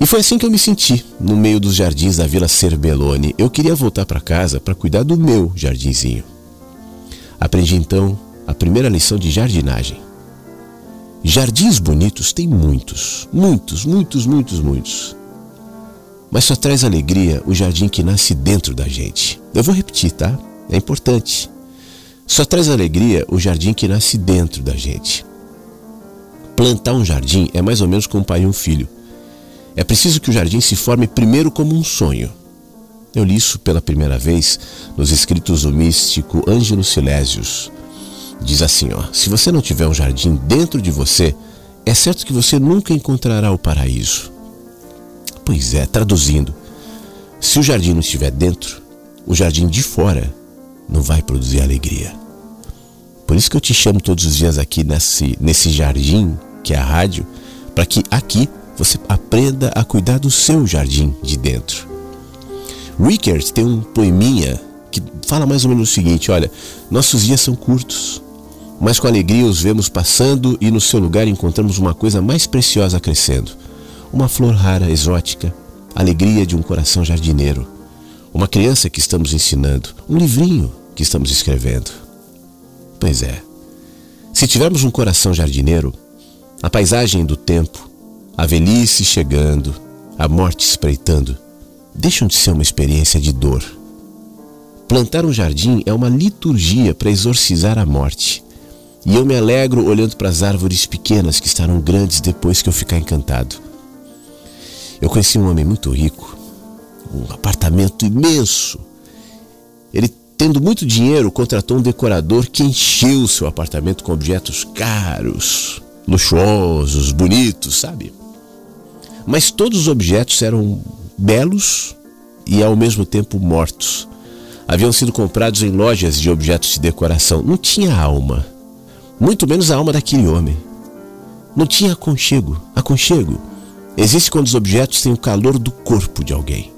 E foi assim que eu me senti no meio dos jardins da Vila Cerbelone. Eu queria voltar para casa para cuidar do meu jardinzinho. Aprendi então a primeira lição de jardinagem. Jardins bonitos tem muitos, muitos, muitos, muitos, muitos. Mas só traz alegria o jardim que nasce dentro da gente. Eu vou repetir, tá? É importante. Só traz alegria o jardim que nasce dentro da gente. Plantar um jardim é mais ou menos como pai e um filho. É preciso que o jardim se forme primeiro como um sonho. Eu li isso pela primeira vez nos escritos do místico Ângelo Silésios. Diz assim, ó: Se você não tiver um jardim dentro de você, é certo que você nunca encontrará o paraíso. Pois é, traduzindo, se o jardim não estiver dentro, o jardim de fora não vai produzir alegria. Por isso que eu te chamo todos os dias aqui nesse, nesse jardim que é a rádio, para que aqui você aprenda a cuidar do seu jardim de dentro. Rickert tem um poeminha que fala mais ou menos o seguinte: olha, nossos dias são curtos, mas com alegria os vemos passando e no seu lugar encontramos uma coisa mais preciosa crescendo. Uma flor rara, exótica, alegria de um coração jardineiro. Uma criança que estamos ensinando, um livrinho que estamos escrevendo. Pois é. Se tivermos um coração jardineiro, a paisagem do tempo, a velhice chegando, a morte espreitando, deixam de ser uma experiência de dor. Plantar um jardim é uma liturgia para exorcizar a morte. E eu me alegro olhando para as árvores pequenas que estarão grandes depois que eu ficar encantado. Eu conheci um homem muito rico, um apartamento imenso. Ele, tendo muito dinheiro, contratou um decorador que encheu seu apartamento com objetos caros, luxuosos, bonitos, sabe? Mas todos os objetos eram belos e ao mesmo tempo mortos. Haviam sido comprados em lojas de objetos de decoração. Não tinha alma, muito menos a alma daquele homem. Não tinha aconchego. Aconchego existe quando os objetos têm o calor do corpo de alguém.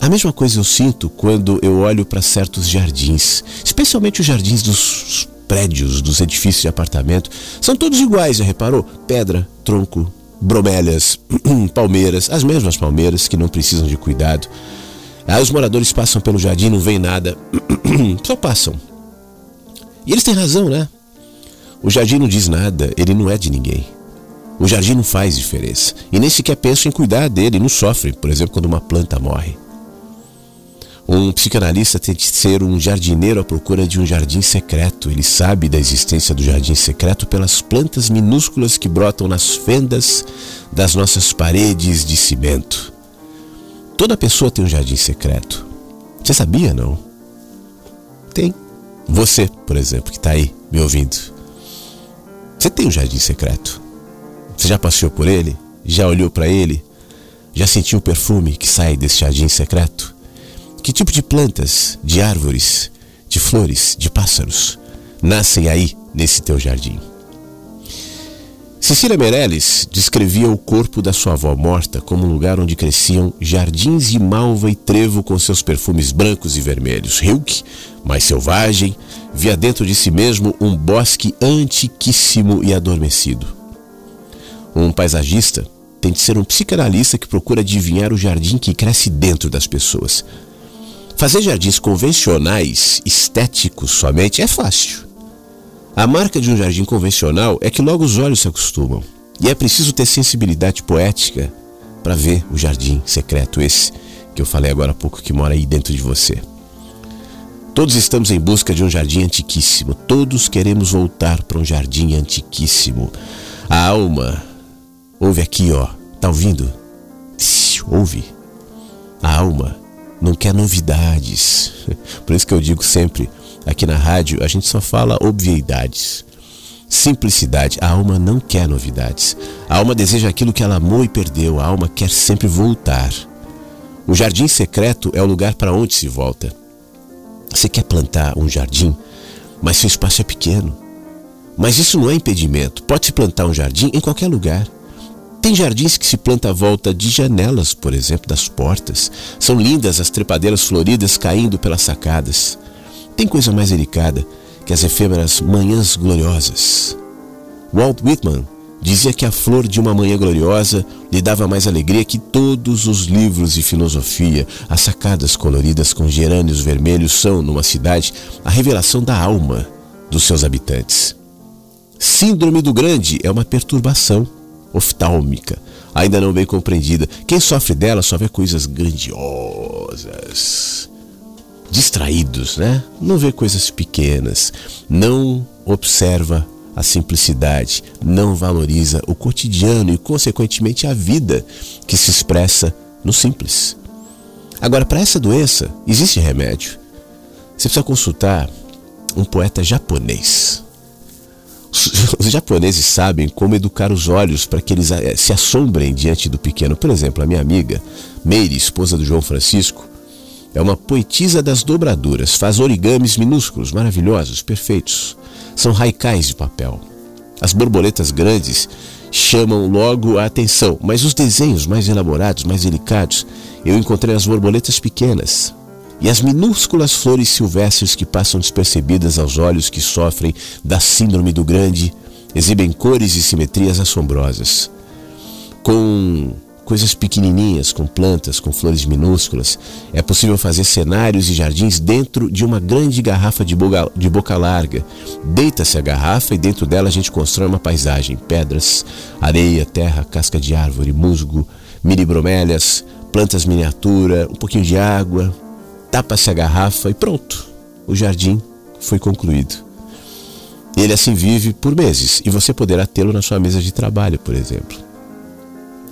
A mesma coisa eu sinto quando eu olho para certos jardins, especialmente os jardins dos prédios, dos edifícios de apartamento, são todos iguais, já reparou? Pedra, tronco, bromélias, palmeiras, as mesmas palmeiras que não precisam de cuidado. Aí os moradores passam pelo jardim, não vem nada, só passam. E eles têm razão, né? O jardim não diz nada, ele não é de ninguém. O jardim não faz diferença. E nem sequer pensam em cuidar dele, não sofre, por exemplo, quando uma planta morre. Um psicanalista tem de ser um jardineiro à procura de um jardim secreto. Ele sabe da existência do jardim secreto pelas plantas minúsculas que brotam nas fendas das nossas paredes de cimento. Toda pessoa tem um jardim secreto. Você sabia, não? Tem. Você, por exemplo, que está aí me ouvindo. Você tem um jardim secreto. Você já passeou por ele? Já olhou para ele? Já sentiu o perfume que sai desse jardim secreto? Que tipo de plantas, de árvores, de flores, de pássaros nascem aí nesse teu jardim? Cecília Meirelles descrevia o corpo da sua avó morta como um lugar onde cresciam jardins de malva e trevo com seus perfumes brancos e vermelhos. Hilke, mais selvagem, via dentro de si mesmo um bosque antiquíssimo e adormecido. Um paisagista tem de ser um psicanalista que procura adivinhar o jardim que cresce dentro das pessoas. Fazer jardins convencionais, estéticos somente, é fácil. A marca de um jardim convencional é que logo os olhos se acostumam. E é preciso ter sensibilidade poética para ver o jardim secreto esse que eu falei agora há pouco que mora aí dentro de você. Todos estamos em busca de um jardim antiquíssimo. Todos queremos voltar para um jardim antiquíssimo. A alma, ouve aqui, ó. Tá ouvindo? ouve. A alma não quer novidades. Por isso que eu digo sempre, aqui na rádio, a gente só fala obviedades. Simplicidade. A alma não quer novidades. A alma deseja aquilo que ela amou e perdeu. A alma quer sempre voltar. O jardim secreto é o lugar para onde se volta. Você quer plantar um jardim, mas seu espaço é pequeno. Mas isso não é impedimento. Pode-se plantar um jardim em qualquer lugar. Tem jardins que se planta à volta de janelas, por exemplo, das portas. São lindas as trepadeiras floridas caindo pelas sacadas. Tem coisa mais delicada que as efêmeras manhãs gloriosas. Walt Whitman dizia que a flor de uma manhã gloriosa lhe dava mais alegria que todos os livros de filosofia. As sacadas coloridas com gerânios vermelhos são, numa cidade, a revelação da alma dos seus habitantes. Síndrome do grande é uma perturbação oftálmica, ainda não bem compreendida. Quem sofre dela só vê coisas grandiosas. Distraídos, né? Não vê coisas pequenas, não observa a simplicidade, não valoriza o cotidiano e, consequentemente, a vida que se expressa no simples. Agora, para essa doença, existe remédio. Você precisa consultar um poeta japonês. Os japoneses sabem como educar os olhos para que eles eh, se assombrem diante do pequeno. Por exemplo, a minha amiga Meire, esposa do João Francisco, é uma poetisa das dobraduras, faz origamis minúsculos, maravilhosos, perfeitos. São raicais de papel. As borboletas grandes chamam logo a atenção, mas os desenhos mais elaborados, mais delicados, eu encontrei as borboletas pequenas, e as minúsculas flores silvestres que passam despercebidas aos olhos que sofrem da síndrome do grande exibem cores e simetrias assombrosas. Com coisas pequenininhas, com plantas, com flores minúsculas, é possível fazer cenários e jardins dentro de uma grande garrafa de boca, de boca larga. Deita-se a garrafa e dentro dela a gente constrói uma paisagem: pedras, areia, terra, casca de árvore, musgo, mini bromélias, plantas miniatura, um pouquinho de água, tapa-se a garrafa e pronto, o jardim foi concluído. Ele assim vive por meses e você poderá tê-lo na sua mesa de trabalho, por exemplo.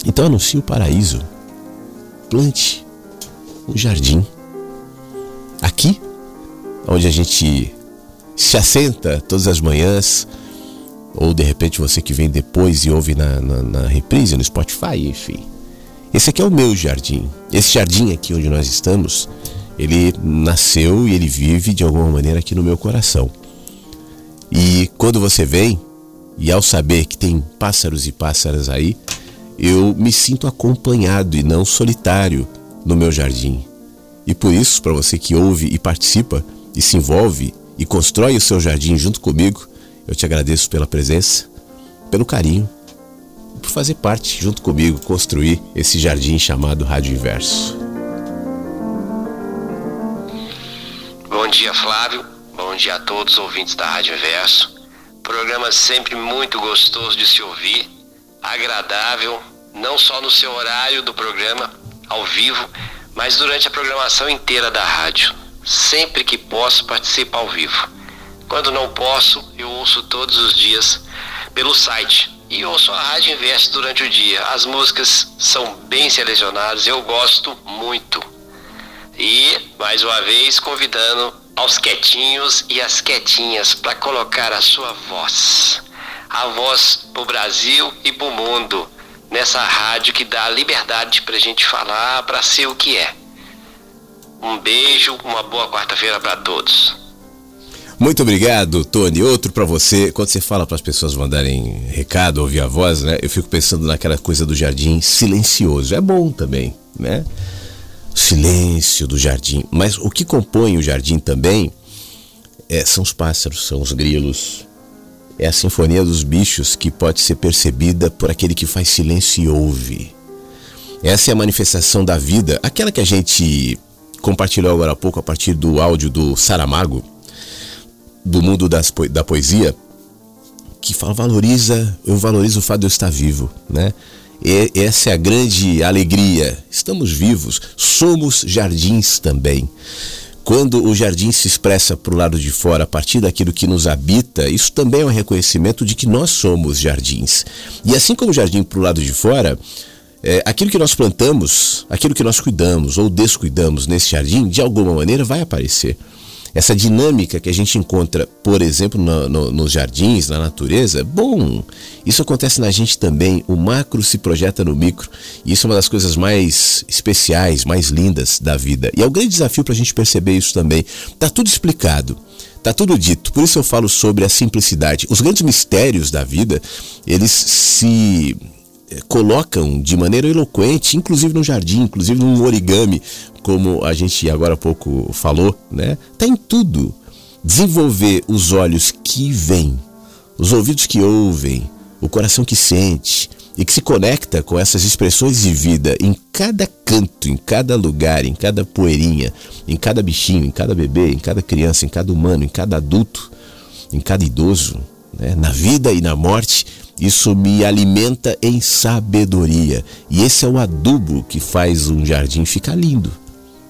Então anuncie o paraíso. Plante um jardim. Aqui, onde a gente se assenta todas as manhãs, ou de repente você que vem depois e ouve na, na, na reprise, no Spotify, enfim. Esse aqui é o meu jardim. Esse jardim aqui onde nós estamos ele nasceu e ele vive de alguma maneira aqui no meu coração. E quando você vem, e ao saber que tem pássaros e pássaras aí, eu me sinto acompanhado e não solitário no meu jardim. E por isso, para você que ouve e participa e se envolve e constrói o seu jardim junto comigo, eu te agradeço pela presença, pelo carinho, por fazer parte junto comigo construir esse jardim chamado Rádio Inverso. Bom dia, Flávio. Bom dia a todos os ouvintes da Rádio Inverso. Programa sempre muito gostoso de se ouvir, agradável, não só no seu horário do programa, ao vivo, mas durante a programação inteira da rádio. Sempre que posso, participo ao vivo. Quando não posso, eu ouço todos os dias pelo site e ouço a Rádio Inverso durante o dia. As músicas são bem selecionadas, eu gosto muito. E, mais uma vez, convidando aos quietinhos e as quietinhas para colocar a sua voz. A voz para o Brasil e para o mundo. Nessa rádio que dá liberdade para a gente falar, para ser o que é. Um beijo, uma boa quarta-feira para todos. Muito obrigado, Tony. Outro para você. Quando você fala para as pessoas mandarem recado, ouvir a voz, né? Eu fico pensando naquela coisa do jardim silencioso. É bom também, né? Silêncio do jardim. Mas o que compõe o jardim também é, são os pássaros, são os grilos. É a sinfonia dos bichos que pode ser percebida por aquele que faz silêncio e ouve. Essa é a manifestação da vida, aquela que a gente compartilhou agora há pouco a partir do áudio do Saramago, do mundo das, da poesia, que fala, valoriza, eu valorizo o fato de eu estar vivo, né? Essa é a grande alegria. Estamos vivos, somos jardins também. Quando o jardim se expressa para o lado de fora a partir daquilo que nos habita, isso também é um reconhecimento de que nós somos jardins. E assim como o jardim para o lado de fora, é, aquilo que nós plantamos, aquilo que nós cuidamos ou descuidamos nesse jardim, de alguma maneira vai aparecer. Essa dinâmica que a gente encontra, por exemplo, no, no, nos jardins, na natureza, bom, isso acontece na gente também. O macro se projeta no micro. E isso é uma das coisas mais especiais, mais lindas da vida. E é um grande desafio para a gente perceber isso também. Tá tudo explicado. Tá tudo dito. Por isso eu falo sobre a simplicidade. Os grandes mistérios da vida, eles se eh, colocam de maneira eloquente, inclusive no jardim, inclusive no origami, como a gente agora há pouco falou, né? Tá em tudo. Desenvolver os olhos que veem, os ouvidos que ouvem, o coração que sente e que se conecta com essas expressões de vida em cada canto, em cada lugar, em cada poeirinha, em cada bichinho, em cada bebê, em cada criança, em cada humano, em cada adulto, em cada idoso, né? na vida e na morte isso me alimenta em sabedoria. E esse é o adubo que faz um jardim ficar lindo.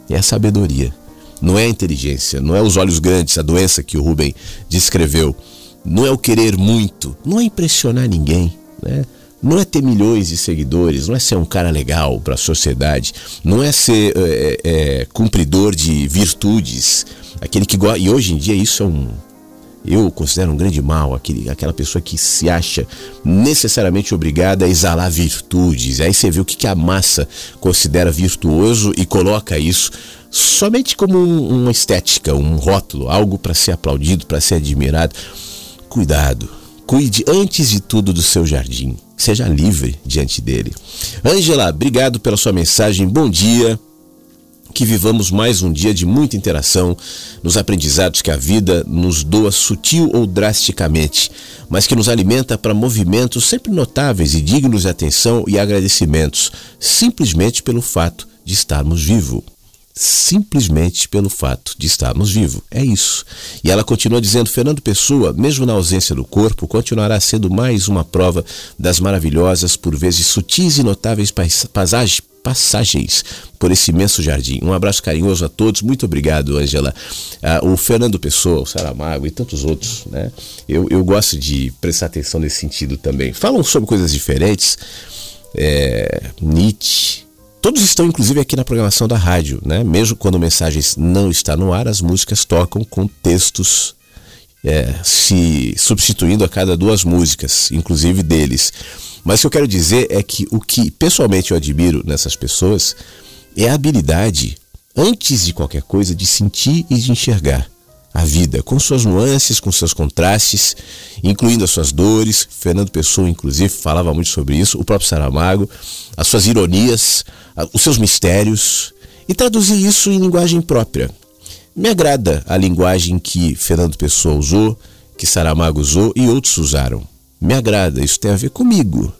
É a sabedoria. Não é a inteligência, não é os olhos grandes, a doença que o Rubem descreveu. Não é o querer muito, não é impressionar ninguém, né? Não é ter milhões de seguidores, não é ser um cara legal para a sociedade, não é ser é, é, cumpridor de virtudes, aquele que gosta. E hoje em dia isso é um, eu considero um grande mal aquele, aquela pessoa que se acha necessariamente obrigada a exalar virtudes. Aí você vê o que, que a massa considera virtuoso e coloca isso somente como um, uma estética, um rótulo, algo para ser aplaudido, para ser admirado. Cuidado, cuide antes de tudo do seu jardim. Seja livre diante dele. Ângela, obrigado pela sua mensagem. Bom dia que vivamos mais um dia de muita interação nos aprendizados que a vida nos doa sutil ou drasticamente, mas que nos alimenta para movimentos sempre notáveis e dignos de atenção e agradecimentos, simplesmente pelo fato de estarmos vivos simplesmente pelo fato de estarmos vivos. É isso. E ela continua dizendo: Fernando Pessoa, mesmo na ausência do corpo, continuará sendo mais uma prova das maravilhosas, por vezes sutis e notáveis passagens por esse imenso jardim. Um abraço carinhoso a todos. Muito obrigado, Angela. Ah, o Fernando Pessoa, o Saramago e tantos outros, né? Eu, eu gosto de prestar atenção nesse sentido também. Falam sobre coisas diferentes. É, Nietzsche. Todos estão, inclusive, aqui na programação da rádio, né? Mesmo quando mensagens não está no ar, as músicas tocam com textos é, se substituindo a cada duas músicas, inclusive deles. Mas o que eu quero dizer é que o que pessoalmente eu admiro nessas pessoas é a habilidade, antes de qualquer coisa, de sentir e de enxergar a vida, com suas nuances, com seus contrastes, incluindo as suas dores. Fernando Pessoa, inclusive, falava muito sobre isso, o próprio Saramago, as suas ironias, os seus mistérios, e traduzir isso em linguagem própria. Me agrada a linguagem que Fernando Pessoa usou, que Saramago usou e outros usaram me agrada, isso tem a ver comigo,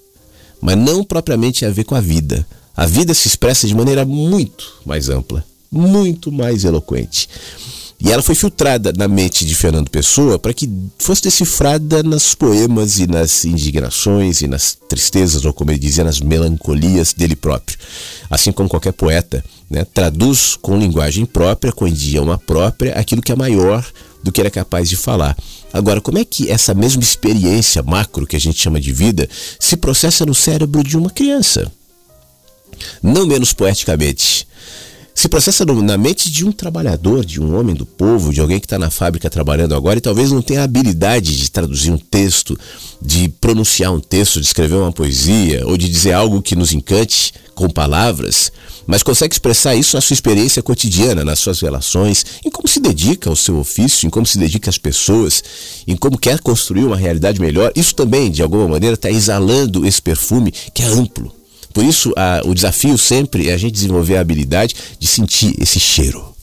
mas não propriamente a ver com a vida. A vida se expressa de maneira muito mais ampla, muito mais eloquente. E ela foi filtrada na mente de Fernando Pessoa para que fosse decifrada nos poemas e nas indignações e nas tristezas, ou como ele dizia, nas melancolias dele próprio. Assim como qualquer poeta, né, traduz com linguagem própria, com idioma própria, aquilo que é maior do que ele é capaz de falar. Agora, como é que essa mesma experiência macro que a gente chama de vida se processa no cérebro de uma criança? Não menos poeticamente. Se processa na mente de um trabalhador, de um homem do povo, de alguém que está na fábrica trabalhando agora e talvez não tenha a habilidade de traduzir um texto, de pronunciar um texto, de escrever uma poesia ou de dizer algo que nos encante com palavras mas consegue expressar isso na sua experiência cotidiana, nas suas relações, em como se dedica ao seu ofício, em como se dedica às pessoas, em como quer construir uma realidade melhor. Isso também, de alguma maneira, está exalando esse perfume que é amplo. Por isso, a, o desafio sempre é a gente desenvolver a habilidade de sentir esse cheiro.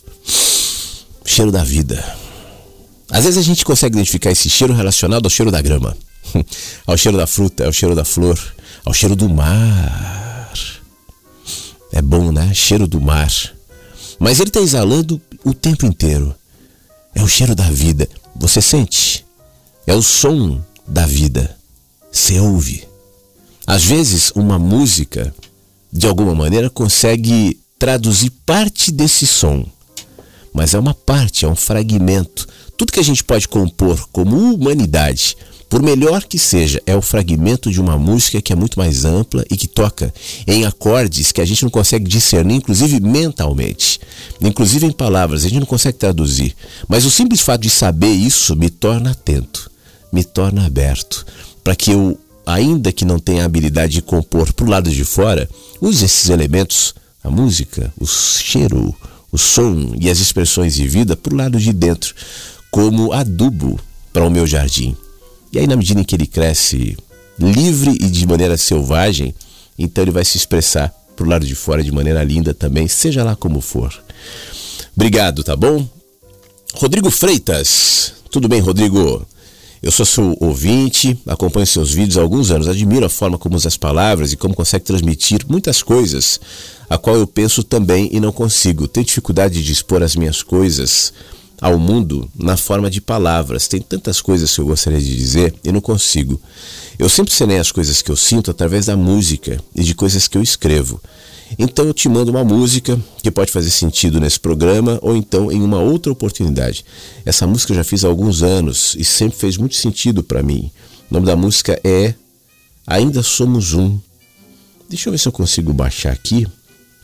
cheiro da vida. Às vezes a gente consegue identificar esse cheiro relacionado ao cheiro da grama, ao cheiro da fruta, ao cheiro da flor, ao cheiro do mar é bom, né? Cheiro do mar. Mas ele está exalando o tempo inteiro. É o cheiro da vida. Você sente? É o som da vida. Você ouve. Às vezes, uma música, de alguma maneira, consegue traduzir parte desse som. mas é uma parte, é um fragmento. Tudo que a gente pode compor como humanidade, por melhor que seja, é o fragmento de uma música que é muito mais ampla e que toca em acordes que a gente não consegue discernir, inclusive mentalmente, inclusive em palavras, a gente não consegue traduzir. Mas o simples fato de saber isso me torna atento, me torna aberto, para que eu, ainda que não tenha a habilidade de compor para o lado de fora, use esses elementos, a música, o cheiro, o som e as expressões de vida para o lado de dentro, como adubo para o meu jardim. E aí, na medida em que ele cresce livre e de maneira selvagem, então ele vai se expressar pro lado de fora de maneira linda também, seja lá como for. Obrigado, tá bom? Rodrigo Freitas. Tudo bem, Rodrigo? Eu sou seu ouvinte, acompanho seus vídeos há alguns anos, admiro a forma como usa as palavras e como consegue transmitir muitas coisas, a qual eu penso também e não consigo. Tenho dificuldade de expor as minhas coisas ao mundo na forma de palavras. Tem tantas coisas que eu gostaria de dizer e não consigo. Eu sempre cenei as coisas que eu sinto através da música e de coisas que eu escrevo. Então eu te mando uma música que pode fazer sentido nesse programa ou então em uma outra oportunidade. Essa música eu já fiz há alguns anos e sempre fez muito sentido para mim. O nome da música é Ainda Somos Um. Deixa eu ver se eu consigo baixar aqui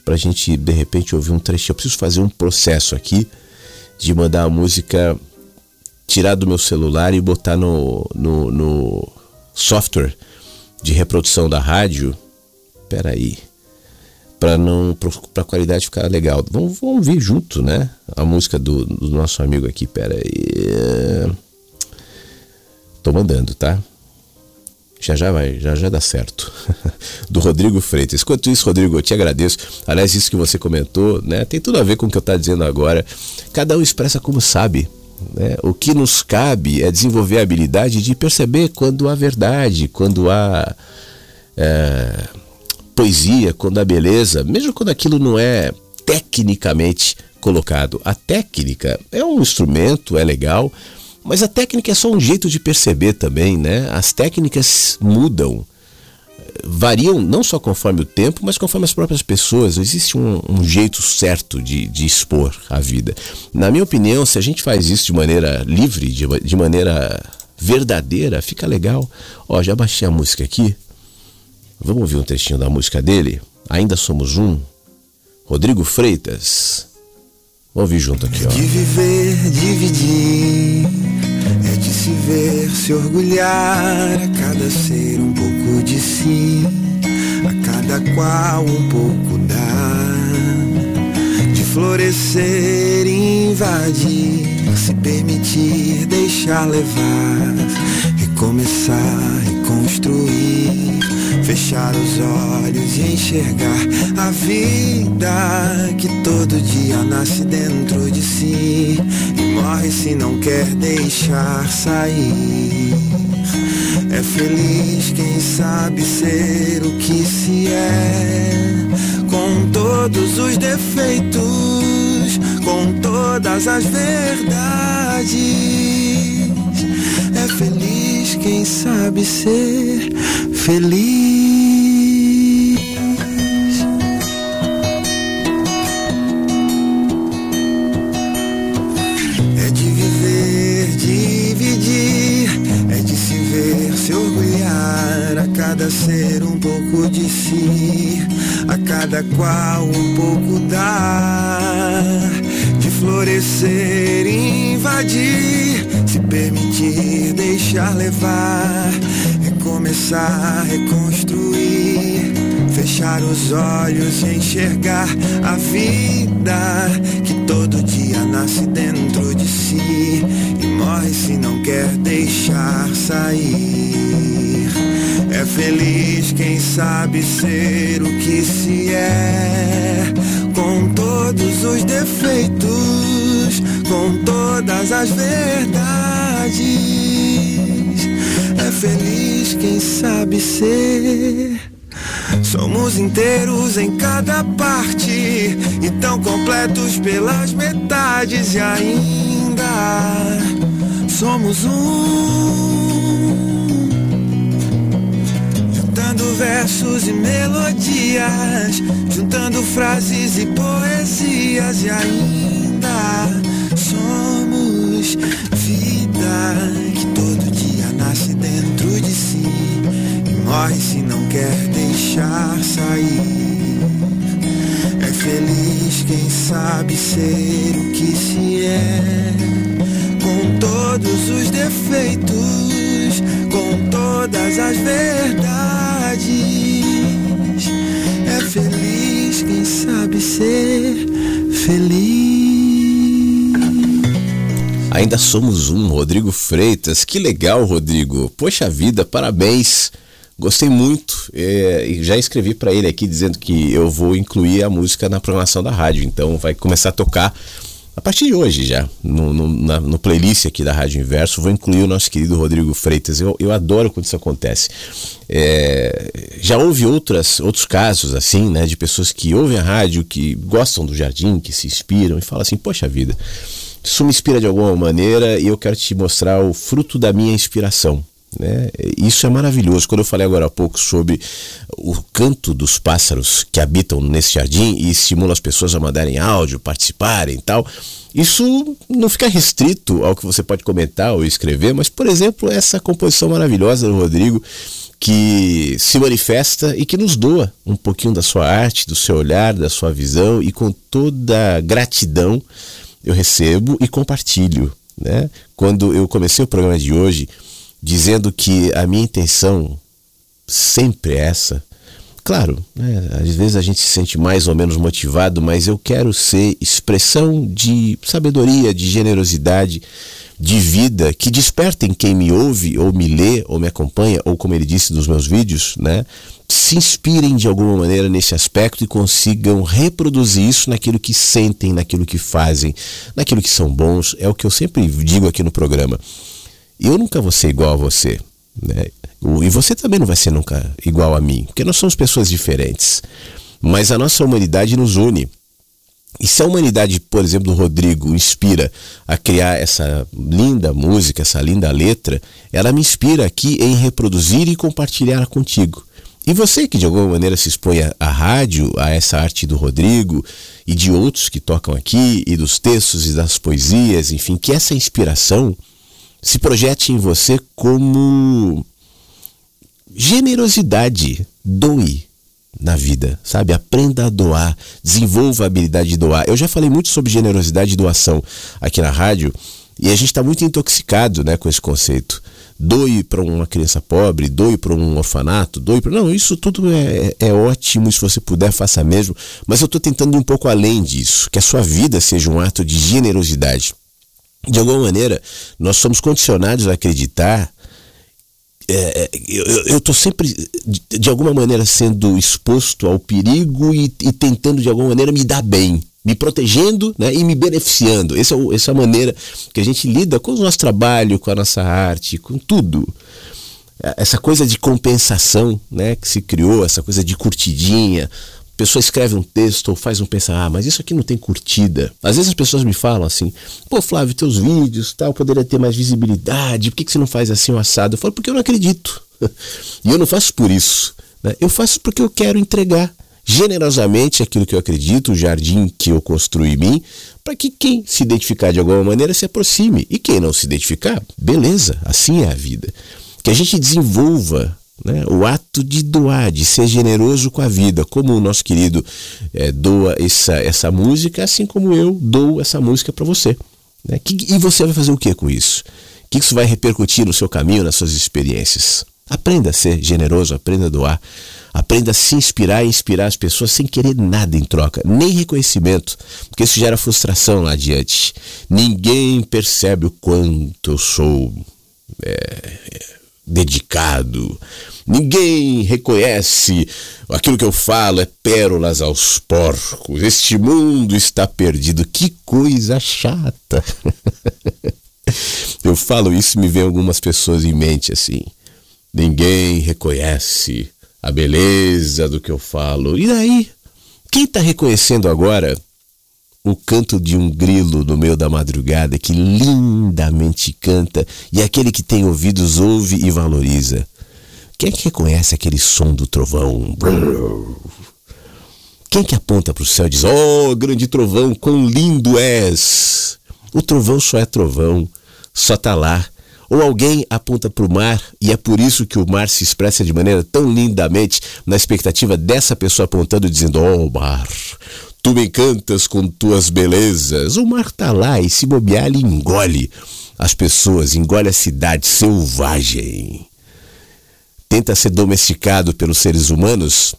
para a gente de repente ouvir um trecho. Eu preciso fazer um processo aqui de mandar a música tirar do meu celular e botar no, no, no software de reprodução da rádio. Pera aí. Para não para a qualidade ficar legal. Vamos, vamos ouvir junto, né? A música do, do nosso amigo aqui. Pera aí. Tô mandando, tá? Já já vai, já já dá certo. Do Rodrigo Freitas. Enquanto isso, Rodrigo, eu te agradeço. Aliás, isso que você comentou, né, tem tudo a ver com o que eu estou dizendo agora. Cada um expressa como sabe. Né? O que nos cabe é desenvolver a habilidade de perceber quando há verdade, quando há é, poesia, quando há beleza, mesmo quando aquilo não é tecnicamente colocado. A técnica é um instrumento, é legal, mas a técnica é só um jeito de perceber também, né? As técnicas mudam, variam não só conforme o tempo, mas conforme as próprias pessoas. Existe um, um jeito certo de, de, expor a vida. Na minha opinião, se a gente faz isso de maneira livre, de, de maneira verdadeira, fica legal. Ó, já baixei a música aqui. Vamos ouvir um textinho da música dele? Ainda somos um. Rodrigo Freitas. Vamos ouvir junto aqui, ó. De viver, dividir, é de se ver, se orgulhar, a cada ser um pouco de si, a cada qual um pouco dá. De florescer, invadir, se permitir, deixar levar, recomeçar, reconstruir Fechar os olhos e enxergar a vida que todo dia nasce dentro de si e morre se não quer deixar sair. É feliz quem sabe ser o que se é, com todos os defeitos, com todas as verdades. É feliz quem sabe ser feliz. Começar a reconstruir, fechar os olhos e enxergar a vida que todo dia nasce dentro de si e morre se não quer deixar sair. É feliz quem sabe ser o que se é, com todos os defeitos, com todas as verdades. Feliz quem sabe ser. Somos inteiros em cada parte e tão completos pelas metades e ainda somos um. Juntando versos e melodias, juntando frases e poesias e ainda Somos vida morre se não quer deixar sair. É feliz quem sabe ser o que se é, com todos os defeitos, com todas as verdades. É feliz quem sabe ser feliz. Ainda somos um, Rodrigo Freitas. Que legal, Rodrigo. Poxa vida, parabéns. Gostei muito. É, e já escrevi para ele aqui dizendo que eu vou incluir a música na programação da rádio. Então vai começar a tocar a partir de hoje já, no, no, na, no playlist aqui da Rádio Inverso, vou incluir o nosso querido Rodrigo Freitas. Eu, eu adoro quando isso acontece. É, já houve outras, outros casos assim, né, de pessoas que ouvem a rádio, que gostam do jardim, que se inspiram e falam assim: Poxa vida, isso me inspira de alguma maneira e eu quero te mostrar o fruto da minha inspiração. Né? Isso é maravilhoso. Quando eu falei agora há pouco sobre o canto dos pássaros que habitam nesse jardim e estimula as pessoas a mandarem áudio, participarem e tal, isso não fica restrito ao que você pode comentar ou escrever, mas, por exemplo, essa composição maravilhosa do Rodrigo que se manifesta e que nos doa um pouquinho da sua arte, do seu olhar, da sua visão e com toda gratidão eu recebo e compartilho. Né? Quando eu comecei o programa de hoje, dizendo que a minha intenção sempre é essa. Claro, né, às vezes a gente se sente mais ou menos motivado, mas eu quero ser expressão de sabedoria, de generosidade, de vida que despertem quem me ouve, ou me lê, ou me acompanha, ou como ele disse nos meus vídeos, né? Se inspirem de alguma maneira nesse aspecto e consigam reproduzir isso naquilo que sentem, naquilo que fazem, naquilo que são bons. É o que eu sempre digo aqui no programa eu nunca vou ser igual a você. Né? E você também não vai ser nunca igual a mim, porque nós somos pessoas diferentes. Mas a nossa humanidade nos une. E se a humanidade, por exemplo, do Rodrigo, inspira a criar essa linda música, essa linda letra, ela me inspira aqui em reproduzir e compartilhar contigo. E você que de alguma maneira se expõe à rádio, a essa arte do Rodrigo e de outros que tocam aqui, e dos textos e das poesias, enfim, que essa inspiração se projete em você como generosidade. Doe na vida, sabe? Aprenda a doar, desenvolva a habilidade de doar. Eu já falei muito sobre generosidade e doação aqui na rádio e a gente está muito intoxicado né, com esse conceito. Doe para uma criança pobre, doe para um orfanato, doe para. Não, isso tudo é, é ótimo, se você puder, faça mesmo. Mas eu estou tentando ir um pouco além disso, que a sua vida seja um ato de generosidade de alguma maneira, nós somos condicionados a acreditar. É, é eu estou sempre, de, de, alguma maneira, sendo exposto ao perigo e, e, tentando, de alguma maneira, me dar bem, me protegendo né, e me beneficiando. Essa é, essa é a maneira que a gente lida com o nosso trabalho, com a nossa arte, com tudo essa coisa de compensação né, que se criou, essa coisa de curtidinha, pessoa escreve um texto ou faz um pensamento, ah, mas isso aqui não tem curtida. Às vezes as pessoas me falam assim, pô, Flávio, teus vídeos tal, poderia ter mais visibilidade, por que, que você não faz assim o um assado? Eu falo, porque eu não acredito. e eu não faço por isso. Né? Eu faço porque eu quero entregar generosamente aquilo que eu acredito, o jardim que eu construí em mim, para que quem se identificar de alguma maneira se aproxime. E quem não se identificar, beleza, assim é a vida. Que a gente desenvolva né? O ato de doar, de ser generoso com a vida, como o nosso querido é, doa essa, essa música, assim como eu dou essa música para você. Né? Que, e você vai fazer o que com isso? O que isso vai repercutir no seu caminho, nas suas experiências? Aprenda a ser generoso, aprenda a doar, aprenda a se inspirar e inspirar as pessoas sem querer nada em troca, nem reconhecimento, porque isso gera frustração lá adiante. Ninguém percebe o quanto eu sou. É, dedicado. Ninguém reconhece aquilo que eu falo é pérolas aos porcos. Este mundo está perdido. Que coisa chata. eu falo isso e me vem algumas pessoas em mente assim. Ninguém reconhece a beleza do que eu falo. E daí? Quem está reconhecendo agora o canto de um grilo no meio da madrugada que lindamente canta e aquele que tem ouvidos ouve e valoriza. Quem é que reconhece aquele som do trovão? Quem que aponta para o céu e diz: Oh, grande trovão, quão lindo és! O trovão só é trovão, só tá lá. Ou alguém aponta para o mar e é por isso que o mar se expressa de maneira tão lindamente na expectativa dessa pessoa apontando e dizendo: Oh, mar, tu me encantas com tuas belezas. O mar tá lá e se bobear, ele engole as pessoas, engole a cidade selvagem. Tenta ser domesticado pelos seres humanos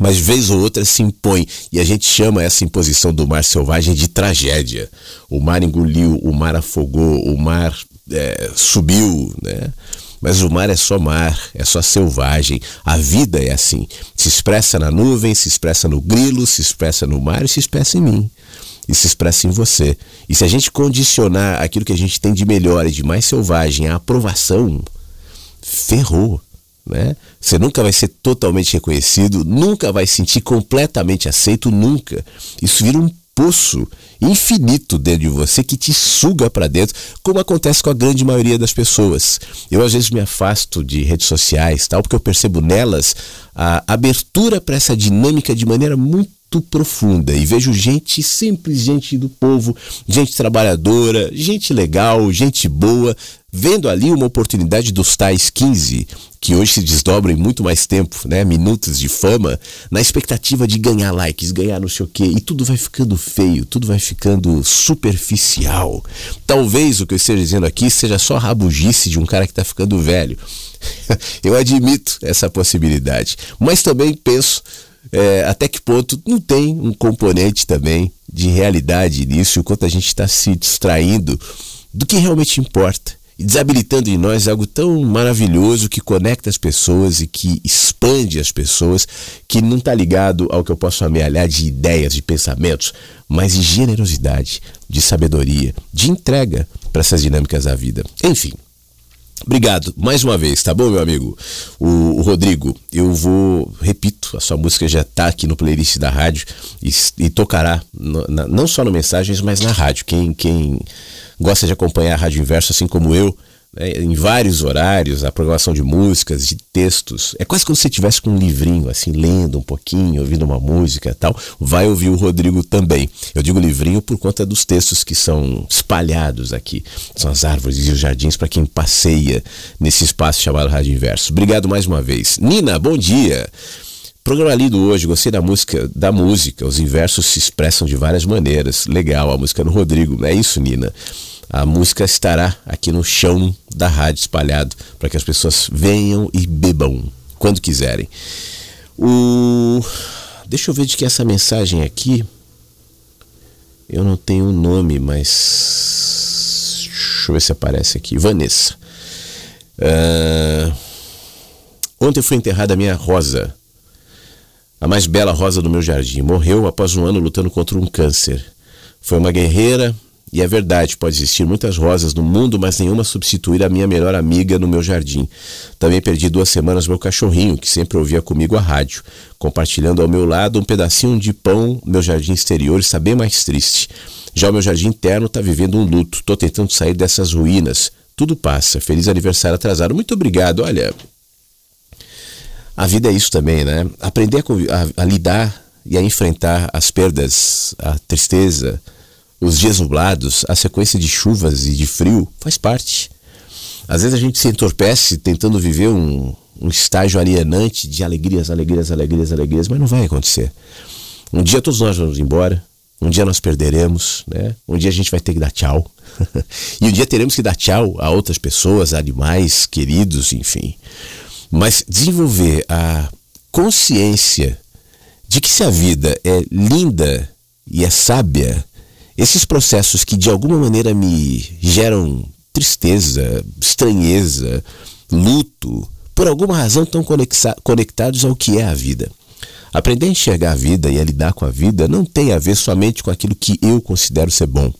mas vez ou outra se impõe e a gente chama essa imposição do mar selvagem de tragédia. O mar engoliu, o mar afogou, o mar é, subiu, né? Mas o mar é só mar, é só selvagem. A vida é assim. Se expressa na nuvem, se expressa no grilo, se expressa no mar e se expressa em mim. E se expressa em você. E se a gente condicionar aquilo que a gente tem de melhor e de mais selvagem à aprovação, ferrou né? Você nunca vai ser totalmente reconhecido, nunca vai sentir completamente aceito, nunca. Isso vira um poço infinito dentro de você que te suga para dentro, como acontece com a grande maioria das pessoas. Eu às vezes me afasto de redes sociais, tal, porque eu percebo nelas a abertura para essa dinâmica de maneira muito profunda e vejo gente simples, gente do povo, gente trabalhadora, gente legal, gente boa, vendo ali uma oportunidade dos tais 15, que hoje se desdobram em muito mais tempo, né, minutos de fama, na expectativa de ganhar likes, ganhar não sei o quê, e tudo vai ficando feio, tudo vai ficando superficial. Talvez o que eu esteja dizendo aqui seja só rabugice de um cara que está ficando velho. eu admito essa possibilidade, mas também penso é, até que ponto não tem um componente também de realidade nisso, o quanto a gente está se distraindo do que realmente importa e desabilitando em nós algo tão maravilhoso que conecta as pessoas e que expande as pessoas, que não está ligado ao que eu posso amealhar de ideias, de pensamentos, mas de generosidade, de sabedoria, de entrega para essas dinâmicas da vida. Enfim. Obrigado mais uma vez, tá bom, meu amigo? O, o Rodrigo, eu vou, repito, a sua música já está aqui no playlist da rádio e, e tocará no, na, não só no Mensagens, mas na rádio. Quem, quem gosta de acompanhar a Rádio Inverso, assim como eu, né, em vários horários, a programação de músicas, de textos. É quase como se você estivesse com um livrinho, assim, lendo um pouquinho, ouvindo uma música e tal. Vai ouvir o Rodrigo também. Eu digo livrinho por conta dos textos que são espalhados aqui. São as árvores e os jardins para quem passeia nesse espaço chamado Rádio Inverso. Obrigado mais uma vez. Nina, bom dia. Programa lido hoje, gostei da música, da música. Os inversos se expressam de várias maneiras. Legal, a música no Rodrigo. É isso, Nina. A música estará aqui no chão da rádio espalhado para que as pessoas venham e bebam quando quiserem. O Deixa eu ver de que é essa mensagem aqui. Eu não tenho o nome, mas deixa eu ver se aparece aqui. Vanessa. Uh... Ontem foi enterrada a minha rosa a mais bela rosa do meu jardim. Morreu após um ano lutando contra um câncer. Foi uma guerreira, e é verdade, pode existir muitas rosas no mundo, mas nenhuma substituir a minha melhor amiga no meu jardim. Também perdi duas semanas meu cachorrinho, que sempre ouvia comigo a rádio. Compartilhando ao meu lado um pedacinho de pão, meu jardim exterior está bem mais triste. Já o meu jardim interno está vivendo um luto. Estou tentando sair dessas ruínas. Tudo passa. Feliz aniversário atrasado. Muito obrigado. Olha, a vida é isso também, né? Aprender a, a, a lidar e a enfrentar as perdas, a tristeza, os dias nublados, a sequência de chuvas e de frio faz parte. Às vezes a gente se entorpece tentando viver um, um estágio alienante de alegrias, alegrias, alegrias, alegrias, mas não vai acontecer. Um dia todos nós vamos embora, um dia nós perderemos, né? Um dia a gente vai ter que dar tchau. e um dia teremos que dar tchau a outras pessoas, animais queridos, enfim. Mas desenvolver a consciência de que se a vida é linda e é sábia, esses processos que de alguma maneira me geram tristeza, estranheza, luto, por alguma razão estão conectados ao que é a vida. Aprender a enxergar a vida e a lidar com a vida não tem a ver somente com aquilo que eu considero ser bom,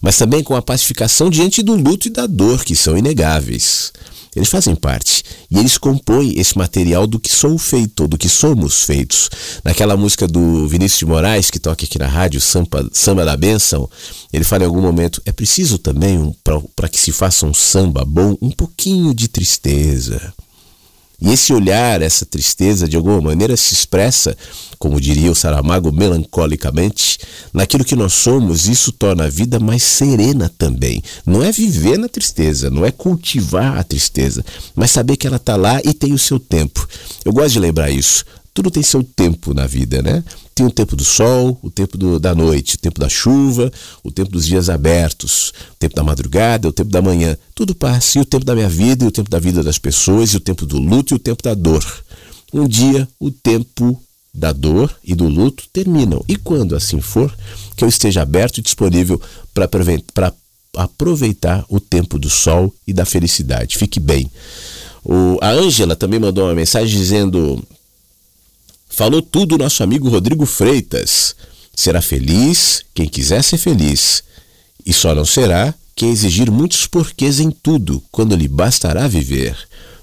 mas também com a pacificação diante do luto e da dor que são inegáveis. Eles fazem parte. E eles compõem esse material do que sou feito, do que somos feitos. Naquela música do Vinícius de Moraes, que toca aqui na rádio, Samba, samba da Bênção, ele fala em algum momento: é preciso também, um, para que se faça um samba bom, um pouquinho de tristeza. E esse olhar, essa tristeza, de alguma maneira se expressa, como diria o Saramago, melancolicamente, naquilo que nós somos. Isso torna a vida mais serena também. Não é viver na tristeza, não é cultivar a tristeza, mas saber que ela está lá e tem o seu tempo. Eu gosto de lembrar isso. Tudo tem seu tempo na vida, né? Tem o tempo do sol, o tempo do, da noite, o tempo da chuva, o tempo dos dias abertos, o tempo da madrugada, o tempo da manhã. Tudo passa. E o tempo da minha vida, e o tempo da vida das pessoas, e o tempo do luto e o tempo da dor. Um dia, o tempo da dor e do luto terminam. E quando assim for, que eu esteja aberto e disponível para aproveitar o tempo do sol e da felicidade. Fique bem. O, a Ângela também mandou uma mensagem dizendo: Falou tudo o nosso amigo Rodrigo Freitas. Será feliz quem quiser ser feliz, e só não será quem exigir muitos porquês em tudo, quando lhe bastará viver.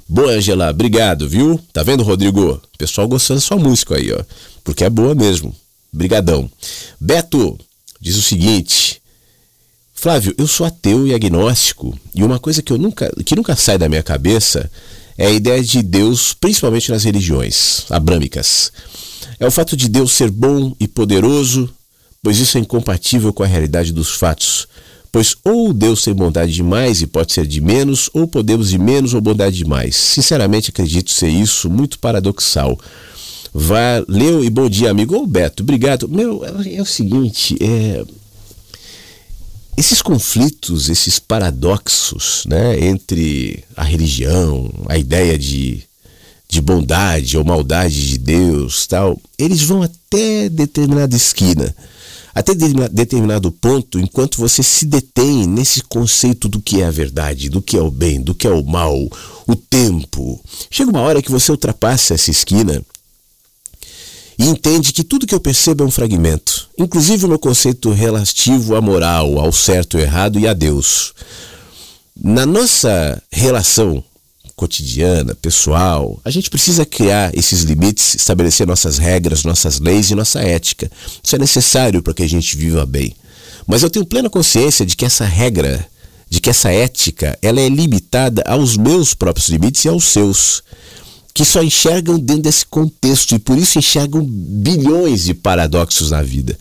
Boa, Angela, obrigado, viu? Tá vendo, Rodrigo? Pessoal gostando da sua música aí, ó. Porque é boa mesmo. Brigadão. Beto diz o seguinte: Flávio, eu sou ateu e agnóstico, e uma coisa que eu nunca que nunca sai da minha cabeça é a ideia de Deus, principalmente nas religiões abrâmicas. É o fato de Deus ser bom e poderoso, pois isso é incompatível com a realidade dos fatos. Pois ou Deus tem bondade demais e pode ser de menos, ou podemos de menos ou bondade demais. Sinceramente, acredito ser isso muito paradoxal. Valeu e bom dia, amigo. Ô Beto, obrigado. Meu, é o seguinte, é, esses conflitos, esses paradoxos né, entre a religião, a ideia de, de bondade ou maldade de Deus, tal, eles vão até determinada esquina, até determinado ponto, enquanto você se detém nesse conceito do que é a verdade, do que é o bem, do que é o mal, o tempo. Chega uma hora que você ultrapassa essa esquina e entende que tudo que eu percebo é um fragmento, inclusive o meu conceito relativo à moral, ao certo e errado e a Deus. Na nossa relação cotidiana, pessoal, a gente precisa criar esses limites, estabelecer nossas regras, nossas leis e nossa ética. Isso é necessário para que a gente viva bem. Mas eu tenho plena consciência de que essa regra, de que essa ética, ela é limitada aos meus próprios limites e aos seus que só enxergam dentro desse contexto e por isso enxergam bilhões de paradoxos na vida.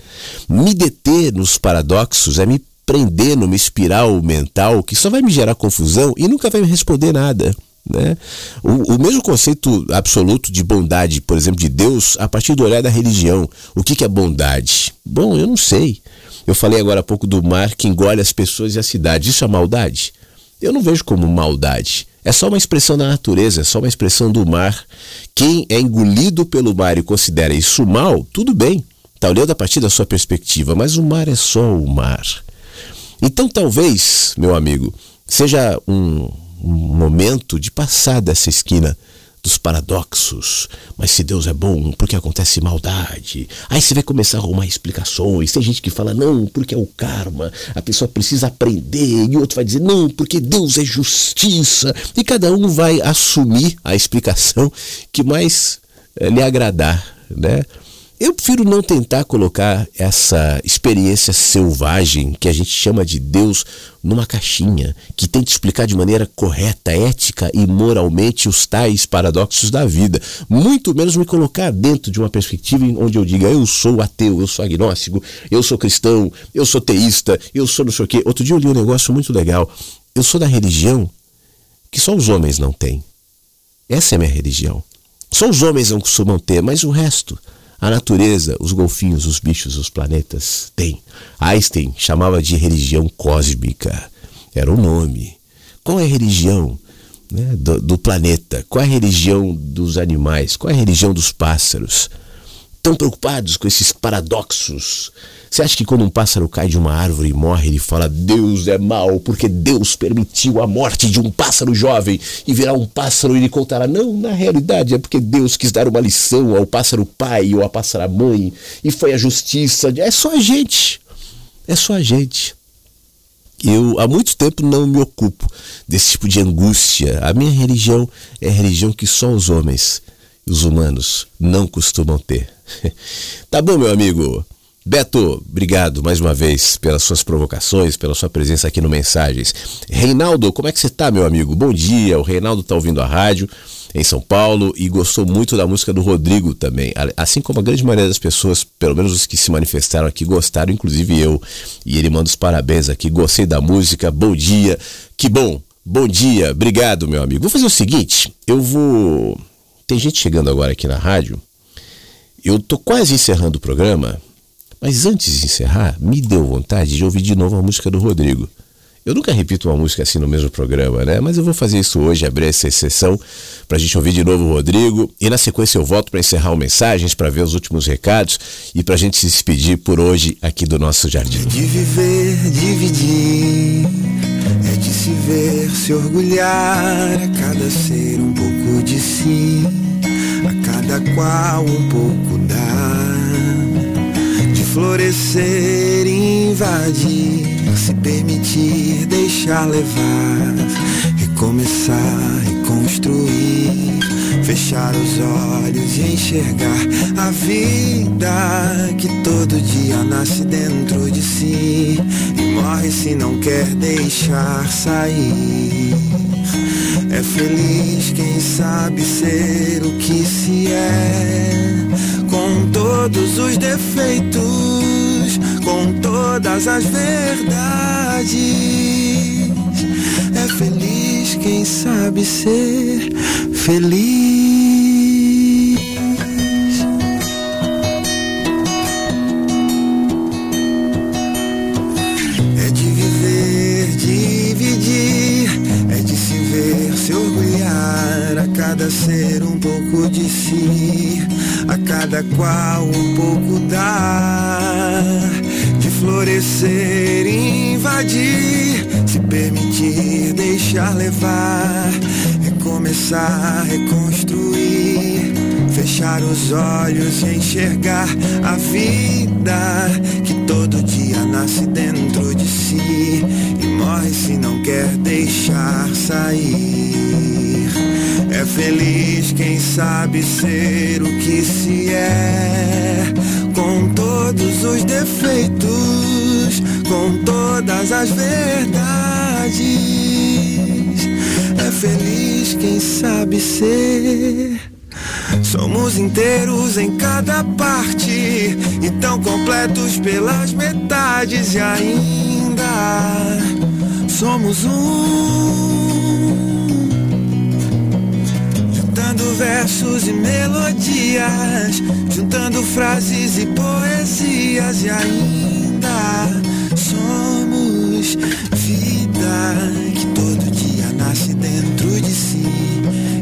Me deter nos paradoxos é me prender numa espiral mental que só vai me gerar confusão e nunca vai me responder nada. Né? O, o, mesmo conceito absoluto de bondade, por exemplo, de Deus, a partir do olhar da religião. O que, que é bondade? Bom, eu não sei. Eu falei agora há pouco do mar que engole as pessoas e a cidade. Isso é maldade? Eu não vejo como maldade. É só uma expressão da natureza, é só uma expressão do mar. Quem é engolido pelo mar e considera isso mal, tudo bem, está olhando a partir da sua perspectiva, mas o mar é só o mar. Então talvez, meu amigo, seja um, um momento de passar dessa esquina dos paradoxos. Mas se Deus é bom, por que acontece maldade? Aí você vai começar a arrumar explicações. Tem gente que fala, não, porque é o karma, a pessoa precisa aprender. E outro vai dizer, não, porque Deus é justiça. E cada um vai assumir a explicação que mais é, lhe agradar, né? Eu prefiro não tentar colocar essa experiência selvagem que a gente chama de Deus numa caixinha que tenta explicar de maneira correta, ética e moralmente os tais paradoxos da vida. Muito menos me colocar dentro de uma perspectiva onde eu diga eu sou ateu, eu sou agnóstico, eu sou cristão, eu sou teísta, eu sou não sei o quê. Outro dia eu li um negócio muito legal. Eu sou da religião que só os homens não têm. Essa é a minha religião. Só os homens não costumam ter, mas o resto a natureza, os golfinhos, os bichos, os planetas têm. Einstein chamava de religião cósmica. Era o nome. Qual é a religião né, do, do planeta? Qual é a religião dos animais? Qual é a religião dos pássaros? Tão preocupados com esses paradoxos você acha que quando um pássaro cai de uma árvore e morre, ele fala Deus é mau porque Deus permitiu a morte de um pássaro jovem e virá um pássaro e ele contará? Não, na realidade é porque Deus quis dar uma lição ao pássaro pai ou à pássara mãe e foi a justiça. É só a gente. É só a gente. Eu há muito tempo não me ocupo desse tipo de angústia. A minha religião é a religião que só os homens, os humanos, não costumam ter. tá bom, meu amigo? Beto, obrigado mais uma vez pelas suas provocações, pela sua presença aqui no Mensagens. Reinaldo, como é que você tá, meu amigo? Bom dia. O Reinaldo tá ouvindo a rádio em São Paulo e gostou muito da música do Rodrigo também. Assim como a grande maioria das pessoas, pelo menos os que se manifestaram aqui, gostaram, inclusive eu. E ele manda os parabéns aqui. Gostei da música. Bom dia. Que bom. Bom dia. Obrigado, meu amigo. Vou fazer o seguinte, eu vou tem gente chegando agora aqui na rádio. Eu tô quase encerrando o programa. Mas antes de encerrar, me deu vontade de ouvir de novo a música do Rodrigo. Eu nunca repito uma música assim no mesmo programa, né? Mas eu vou fazer isso hoje, abrir essa sessão para a gente ouvir de novo o Rodrigo. E na sequência eu volto para encerrar o mensagens, para ver os últimos recados e para a gente se despedir por hoje aqui do nosso jardim. É de viver, dividir, é de se ver, se orgulhar, a cada ser um pouco de si, a cada qual um pouco dá florescer, invadir, se permitir, deixar levar, recomeçar, reconstruir, fechar os olhos e enxergar a vida que todo dia nasce dentro de si e morre se não quer deixar sair. É feliz quem sabe ser o que se é com todos os defeitos, com todas as verdades. É feliz quem sabe ser feliz. É de viver, dividir, é de se ver, se orgulhar a cada ser um pouco de si qual um pouco dar de florescer, invadir, se permitir, deixar levar, recomeçar, reconstruir, fechar os olhos e enxergar a vida que todo dia nasce dentro de si e morre se não quer deixar sair. É feliz quem sabe ser o que se é, com todos os defeitos, com todas as verdades. É feliz quem sabe ser. Somos inteiros em cada parte e tão completos pelas metades e ainda somos um. Versos e melodias, juntando frases e poesias e ainda somos vida que todo dia nasce dentro de si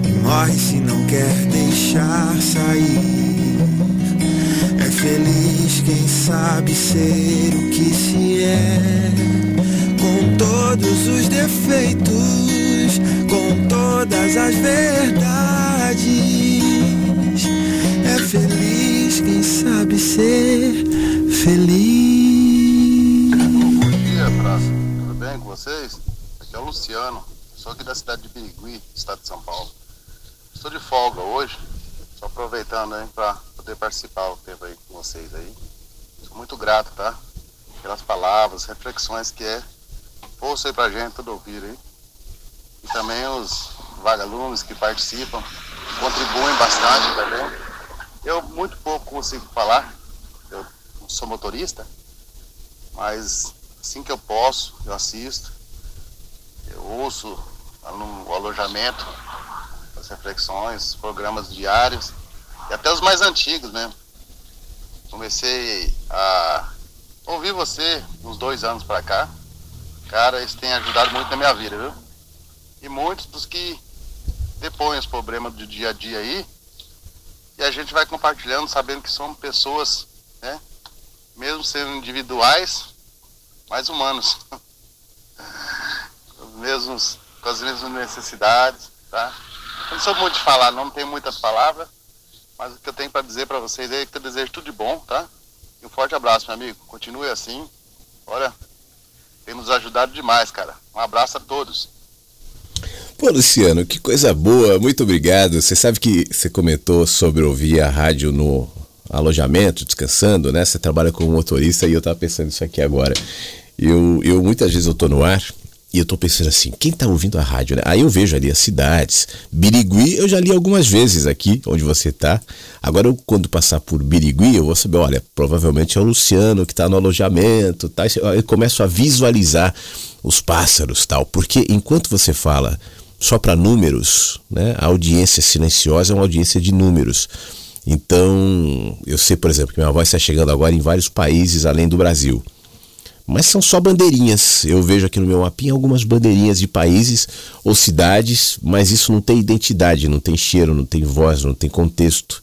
e morre se não quer deixar sair. É feliz quem sabe ser o que se é, com todos os defeitos, com todas as verdades. Ser feliz. Bom dia, praça. Tudo bem com vocês? Aqui é o Luciano, sou aqui da cidade de Birigui, estado de São Paulo. Estou de folga hoje, só aproveitando para poder participar o tempo aí com vocês aí. Sou muito grato, tá? Pelas palavras, reflexões que é força aí pra gente tudo ouvir aí. E também os vagalumes que participam, contribuem bastante também. Eu muito pouco consigo falar, eu sou motorista, mas assim que eu posso, eu assisto, eu ouço no alojamento, as reflexões, programas diários, e até os mais antigos mesmo. Comecei a ouvir você uns dois anos pra cá. Cara, isso tem ajudado muito na minha vida, viu? E muitos dos que depõem os problemas do dia a dia aí, e a gente vai compartilhando, sabendo que são pessoas, né? Mesmo sendo individuais, mais humanos. Os mesmos, com as mesmas necessidades, tá? Eu não sou muito de falar, não tenho muitas palavras, mas o que eu tenho para dizer para vocês é que eu desejo tudo de bom, tá? E um forte abraço, meu amigo. Continue assim. Olha, tem nos ajudado demais, cara. Um abraço a todos. Pô, Luciano, que coisa boa, muito obrigado. Você sabe que você comentou sobre ouvir a rádio no alojamento, descansando, né? Você trabalha como motorista e eu tava pensando isso aqui agora. Eu, eu muitas vezes eu tô no ar e eu tô pensando assim, quem tá ouvindo a rádio, né? Aí eu vejo ali as cidades. Birigui eu já li algumas vezes aqui, onde você tá. Agora eu, quando passar por Birigui, eu vou saber, olha, provavelmente é o Luciano que tá no alojamento, tá? Eu começo a visualizar os pássaros, tal. Porque enquanto você fala só para números, né? A audiência silenciosa é uma audiência de números. Então, eu sei, por exemplo, que minha voz está chegando agora em vários países além do Brasil. Mas são só bandeirinhas. Eu vejo aqui no meu mapinha algumas bandeirinhas de países ou cidades, mas isso não tem identidade, não tem cheiro, não tem voz, não tem contexto.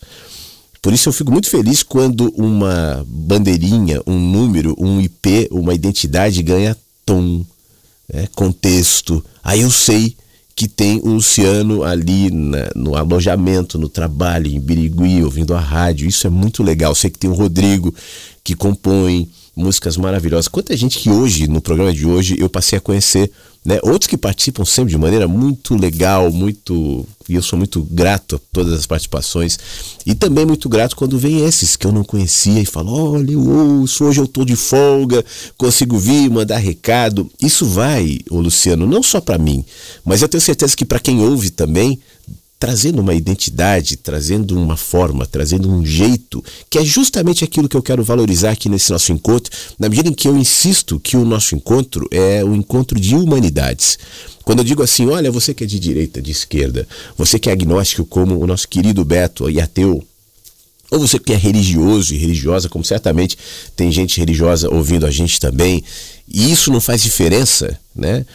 Por isso eu fico muito feliz quando uma bandeirinha, um número, um IP, uma identidade ganha tom, né, contexto. Aí eu sei que tem o Luciano ali na, no alojamento, no trabalho, em Birigui, ouvindo a rádio. Isso é muito legal. Sei que tem o Rodrigo que compõe músicas maravilhosas. Quanta gente que hoje, no programa de hoje, eu passei a conhecer, né? Outros que participam sempre de maneira muito legal, muito. E eu sou muito grato a todas as participações. E também muito grato quando vem esses que eu não conhecia e falo: olha, eu ouço, hoje eu tô de folga, consigo vir, mandar recado. Isso vai, ô Luciano, não só para mim, mas eu tenho certeza que para quem ouve também trazendo uma identidade, trazendo uma forma, trazendo um jeito, que é justamente aquilo que eu quero valorizar aqui nesse nosso encontro, na medida em que eu insisto que o nosso encontro é um encontro de humanidades. Quando eu digo assim, olha, você que é de direita, de esquerda, você que é agnóstico como o nosso querido Beto e ateu, ou você que é religioso e religiosa, como certamente tem gente religiosa ouvindo a gente também, e isso não faz diferença, né?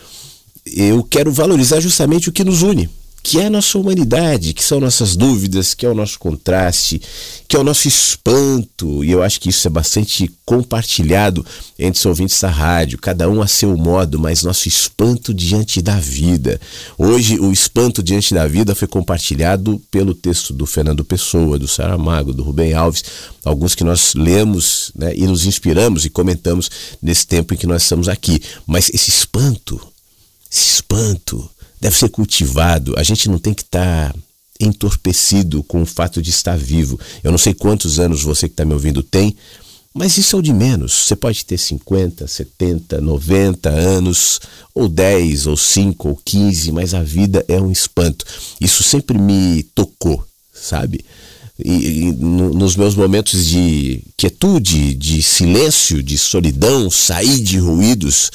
Eu quero valorizar justamente o que nos une que é a nossa humanidade, que são nossas dúvidas, que é o nosso contraste, que é o nosso espanto, e eu acho que isso é bastante compartilhado entre os ouvintes da rádio, cada um a seu modo, mas nosso espanto diante da vida. Hoje, o espanto diante da vida foi compartilhado pelo texto do Fernando Pessoa, do Saramago, do Rubem Alves, alguns que nós lemos né, e nos inspiramos e comentamos nesse tempo em que nós estamos aqui. Mas esse espanto, esse espanto, deve ser cultivado. A gente não tem que estar tá entorpecido com o fato de estar vivo. Eu não sei quantos anos você que está me ouvindo tem, mas isso é o de menos. Você pode ter 50, 70, 90 anos, ou 10, ou 5, ou 15, mas a vida é um espanto. Isso sempre me tocou, sabe? E, e nos meus momentos de quietude, de silêncio, de solidão, sair de ruídos,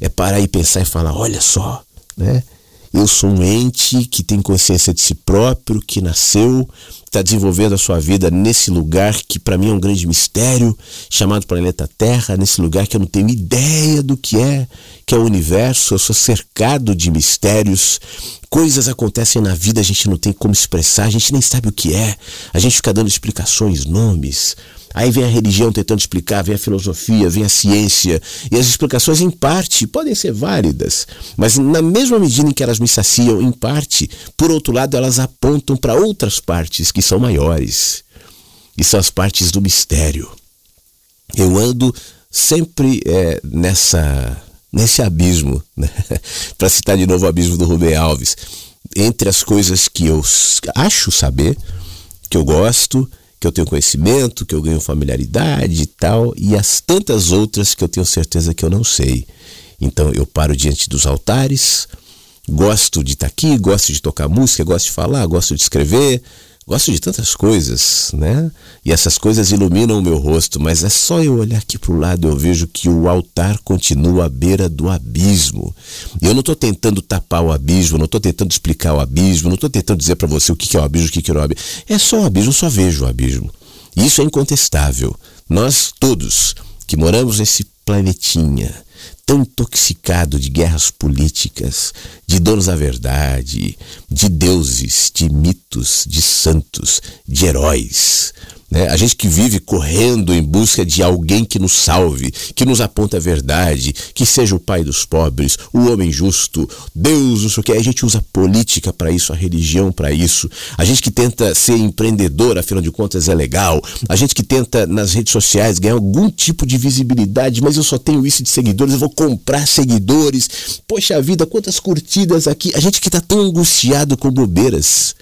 é parar e pensar e falar: olha só, né? Eu sou um ente que tem consciência de si próprio, que nasceu, está desenvolvendo a sua vida nesse lugar que para mim é um grande mistério, chamado planeta Terra, nesse lugar que eu não tenho ideia do que é, que é o universo. Eu sou cercado de mistérios. Coisas acontecem na vida, a gente não tem como expressar, a gente nem sabe o que é. A gente fica dando explicações, nomes. Aí vem a religião tentando explicar, vem a filosofia, vem a ciência. E as explicações, em parte, podem ser válidas, mas na mesma medida em que elas me saciam, em parte, por outro lado, elas apontam para outras partes que são maiores. E são as partes do mistério. Eu ando sempre é, nessa nesse abismo, né? para citar de novo o abismo do Rubem Alves, entre as coisas que eu acho saber, que eu gosto que eu tenho conhecimento, que eu ganho familiaridade e tal, e as tantas outras que eu tenho certeza que eu não sei. Então eu paro diante dos altares, gosto de estar aqui, gosto de tocar música, gosto de falar, gosto de escrever, Gosto de tantas coisas, né? E essas coisas iluminam o meu rosto, mas é só eu olhar aqui para o lado eu vejo que o altar continua à beira do abismo. E eu não estou tentando tapar o abismo, não estou tentando explicar o abismo, não estou tentando dizer para você o que é o abismo, o que é o abismo. É só o abismo, eu só vejo o abismo. E isso é incontestável. Nós todos que moramos nesse planetinha, tão intoxicado de guerras políticas, de donos da verdade, de deuses, de mitos, de santos, de heróis. Né? A gente que vive correndo em busca de alguém que nos salve, que nos aponta a verdade, que seja o pai dos pobres, o homem justo, Deus, não sei o que. A gente usa política para isso, a religião para isso. A gente que tenta ser empreendedor, afinal de contas é legal. A gente que tenta nas redes sociais ganhar algum tipo de visibilidade, mas eu só tenho isso de seguidores, eu vou comprar seguidores. Poxa vida, quantas curtidas aqui. A gente que está tão angustiado com bobeiras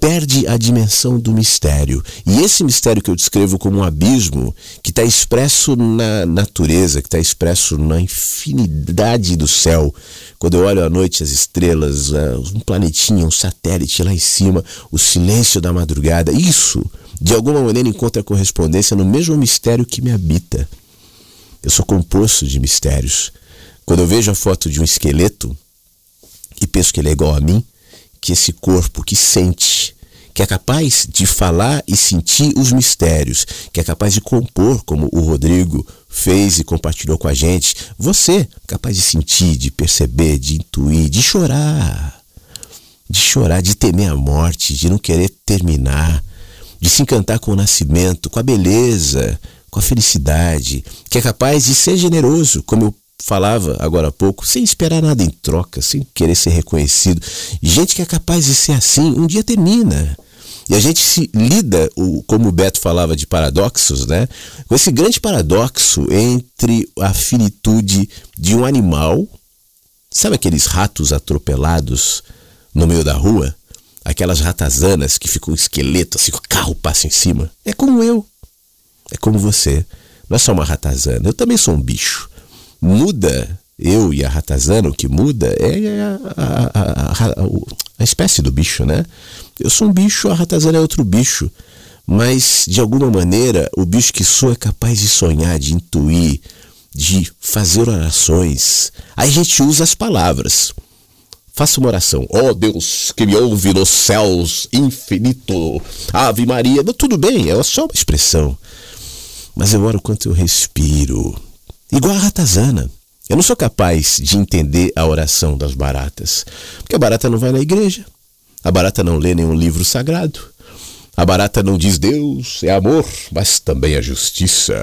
perde a dimensão do mistério. E esse mistério que eu descrevo como um abismo, que está expresso na natureza, que está expresso na infinidade do céu. Quando eu olho à noite as estrelas, um planetinha, um satélite lá em cima, o silêncio da madrugada, isso, de alguma maneira, encontra correspondência no mesmo mistério que me habita. Eu sou composto de mistérios. Quando eu vejo a foto de um esqueleto e penso que ele é igual a mim, que esse corpo que sente, que é capaz de falar e sentir os mistérios, que é capaz de compor, como o Rodrigo fez e compartilhou com a gente. Você, capaz de sentir, de perceber, de intuir, de chorar, de chorar, de temer a morte, de não querer terminar, de se encantar com o nascimento, com a beleza, com a felicidade, que é capaz de ser generoso, como eu falava agora há pouco, sem esperar nada em troca, sem querer ser reconhecido. Gente que é capaz de ser assim, um dia termina. E a gente se lida, como o Beto falava de paradoxos, né? Com esse grande paradoxo entre a finitude de um animal, sabe aqueles ratos atropelados no meio da rua? Aquelas ratazanas que ficam um esqueleto, assim, o carro passa em cima. É como eu. É como você. Não é só uma ratazana. Eu também sou um bicho muda eu e a ratazana, o que muda é a, a, a, a, espécie do bicho, né? Eu sou um bicho, a ratazana é outro bicho. Mas, de alguma maneira, o bicho que sou é capaz de sonhar, de intuir, de fazer orações. Aí a gente usa as palavras. Faça uma oração. Ó oh, Deus que me ouve nos céus infinito. Ave Maria. Tudo bem, é só uma expressão. Mas eu oro quanto eu respiro Igual a ratazana. Eu não sou capaz de entender a oração das baratas, porque a barata não vai na igreja, a barata não lê nenhum livro sagrado, a barata não diz Deus é amor, mas também é justiça.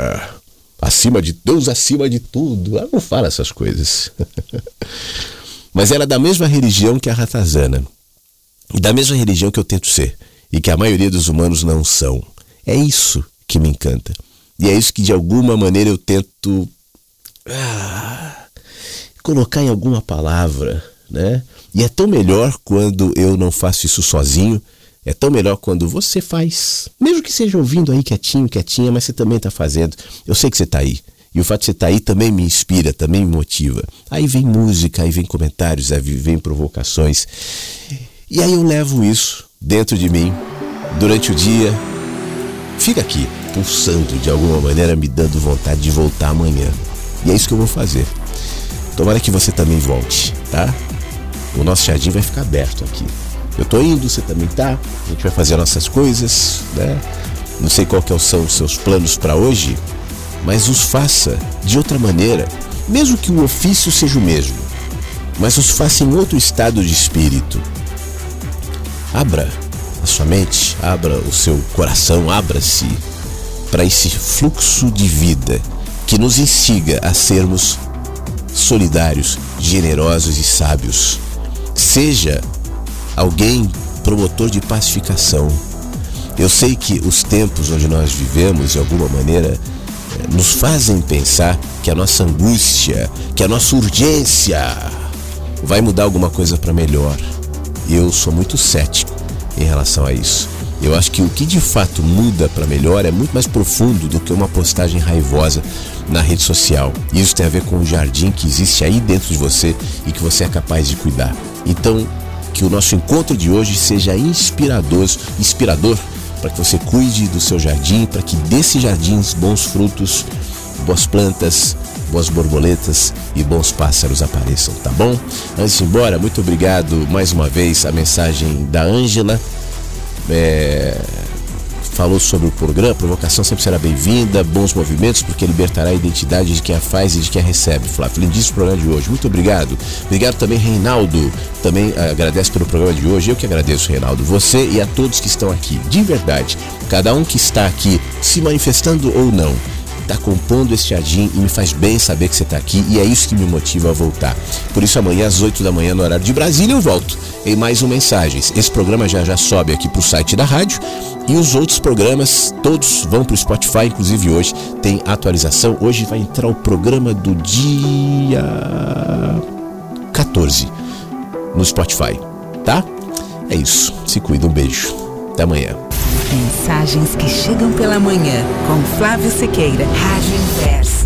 Acima de Deus, acima de tudo. Ela não fala essas coisas. mas ela é da mesma religião que a ratazana, e da mesma religião que eu tento ser, e que a maioria dos humanos não são. É isso que me encanta. E é isso que de alguma maneira eu tento ah, colocar em alguma palavra, né? E é tão melhor quando eu não faço isso sozinho. É tão melhor quando você faz. Mesmo que seja ouvindo aí quietinho, quietinha, mas você também está fazendo. Eu sei que você está aí. E o fato de você estar tá aí também me inspira, também me motiva. Aí vem música, aí vem comentários, aí vem provocações. E aí eu levo isso dentro de mim durante o dia. Fica aqui, pulsando de alguma maneira, me dando vontade de voltar amanhã. E é isso que eu vou fazer. Tomara que você também volte, tá? O nosso jardim vai ficar aberto aqui. Eu tô indo, você também tá. A gente vai fazer nossas coisas, né? Não sei qual que são os seus planos para hoje, mas os faça de outra maneira, mesmo que o ofício seja o mesmo, mas os faça em outro estado de espírito. Abra a sua mente, abra o seu coração, abra-se para esse fluxo de vida que nos instiga a sermos solidários, generosos e sábios. Seja alguém promotor de pacificação. Eu sei que os tempos onde nós vivemos, de alguma maneira, eh, nos fazem pensar que a nossa angústia, que a nossa urgência vai mudar alguma coisa para melhor. Eu sou muito cético em relação a isso. Eu acho que o que de fato muda para melhor é muito mais profundo do que uma postagem raivosa na rede social. Isso tem a ver com o jardim que existe aí dentro de você e que você é capaz de cuidar. Então, que o nosso encontro de hoje seja inspirador, inspirador para que você cuide do seu jardim, para que desses jardins bons frutos, boas plantas, boas borboletas e bons pássaros apareçam, tá bom? Antes de ir embora, muito obrigado mais uma vez a mensagem da Ângela é, falou sobre o programa, provocação sempre será bem-vinda, bons movimentos, porque libertará a identidade de quem a faz e de quem a recebe. Flávio, lindíssimo programa de hoje, muito obrigado. Obrigado também, Reinaldo, também agradece pelo programa de hoje, eu que agradeço, Reinaldo, você e a todos que estão aqui, de verdade, cada um que está aqui, se manifestando ou não, está compondo esse jardim e me faz bem saber que você está aqui e é isso que me motiva a voltar. Por isso, amanhã às 8 da manhã, no horário de Brasília, eu volto em mais um Mensagens. Esse programa já já sobe aqui para o site da rádio e os outros programas todos vão para o Spotify, inclusive hoje tem atualização. Hoje vai entrar o programa do dia 14 no Spotify, tá? É isso. Se cuida. Um beijo. Até amanhã. Mensagens que chegam pela manhã com Flávio Sequeira, Rádio Inverso.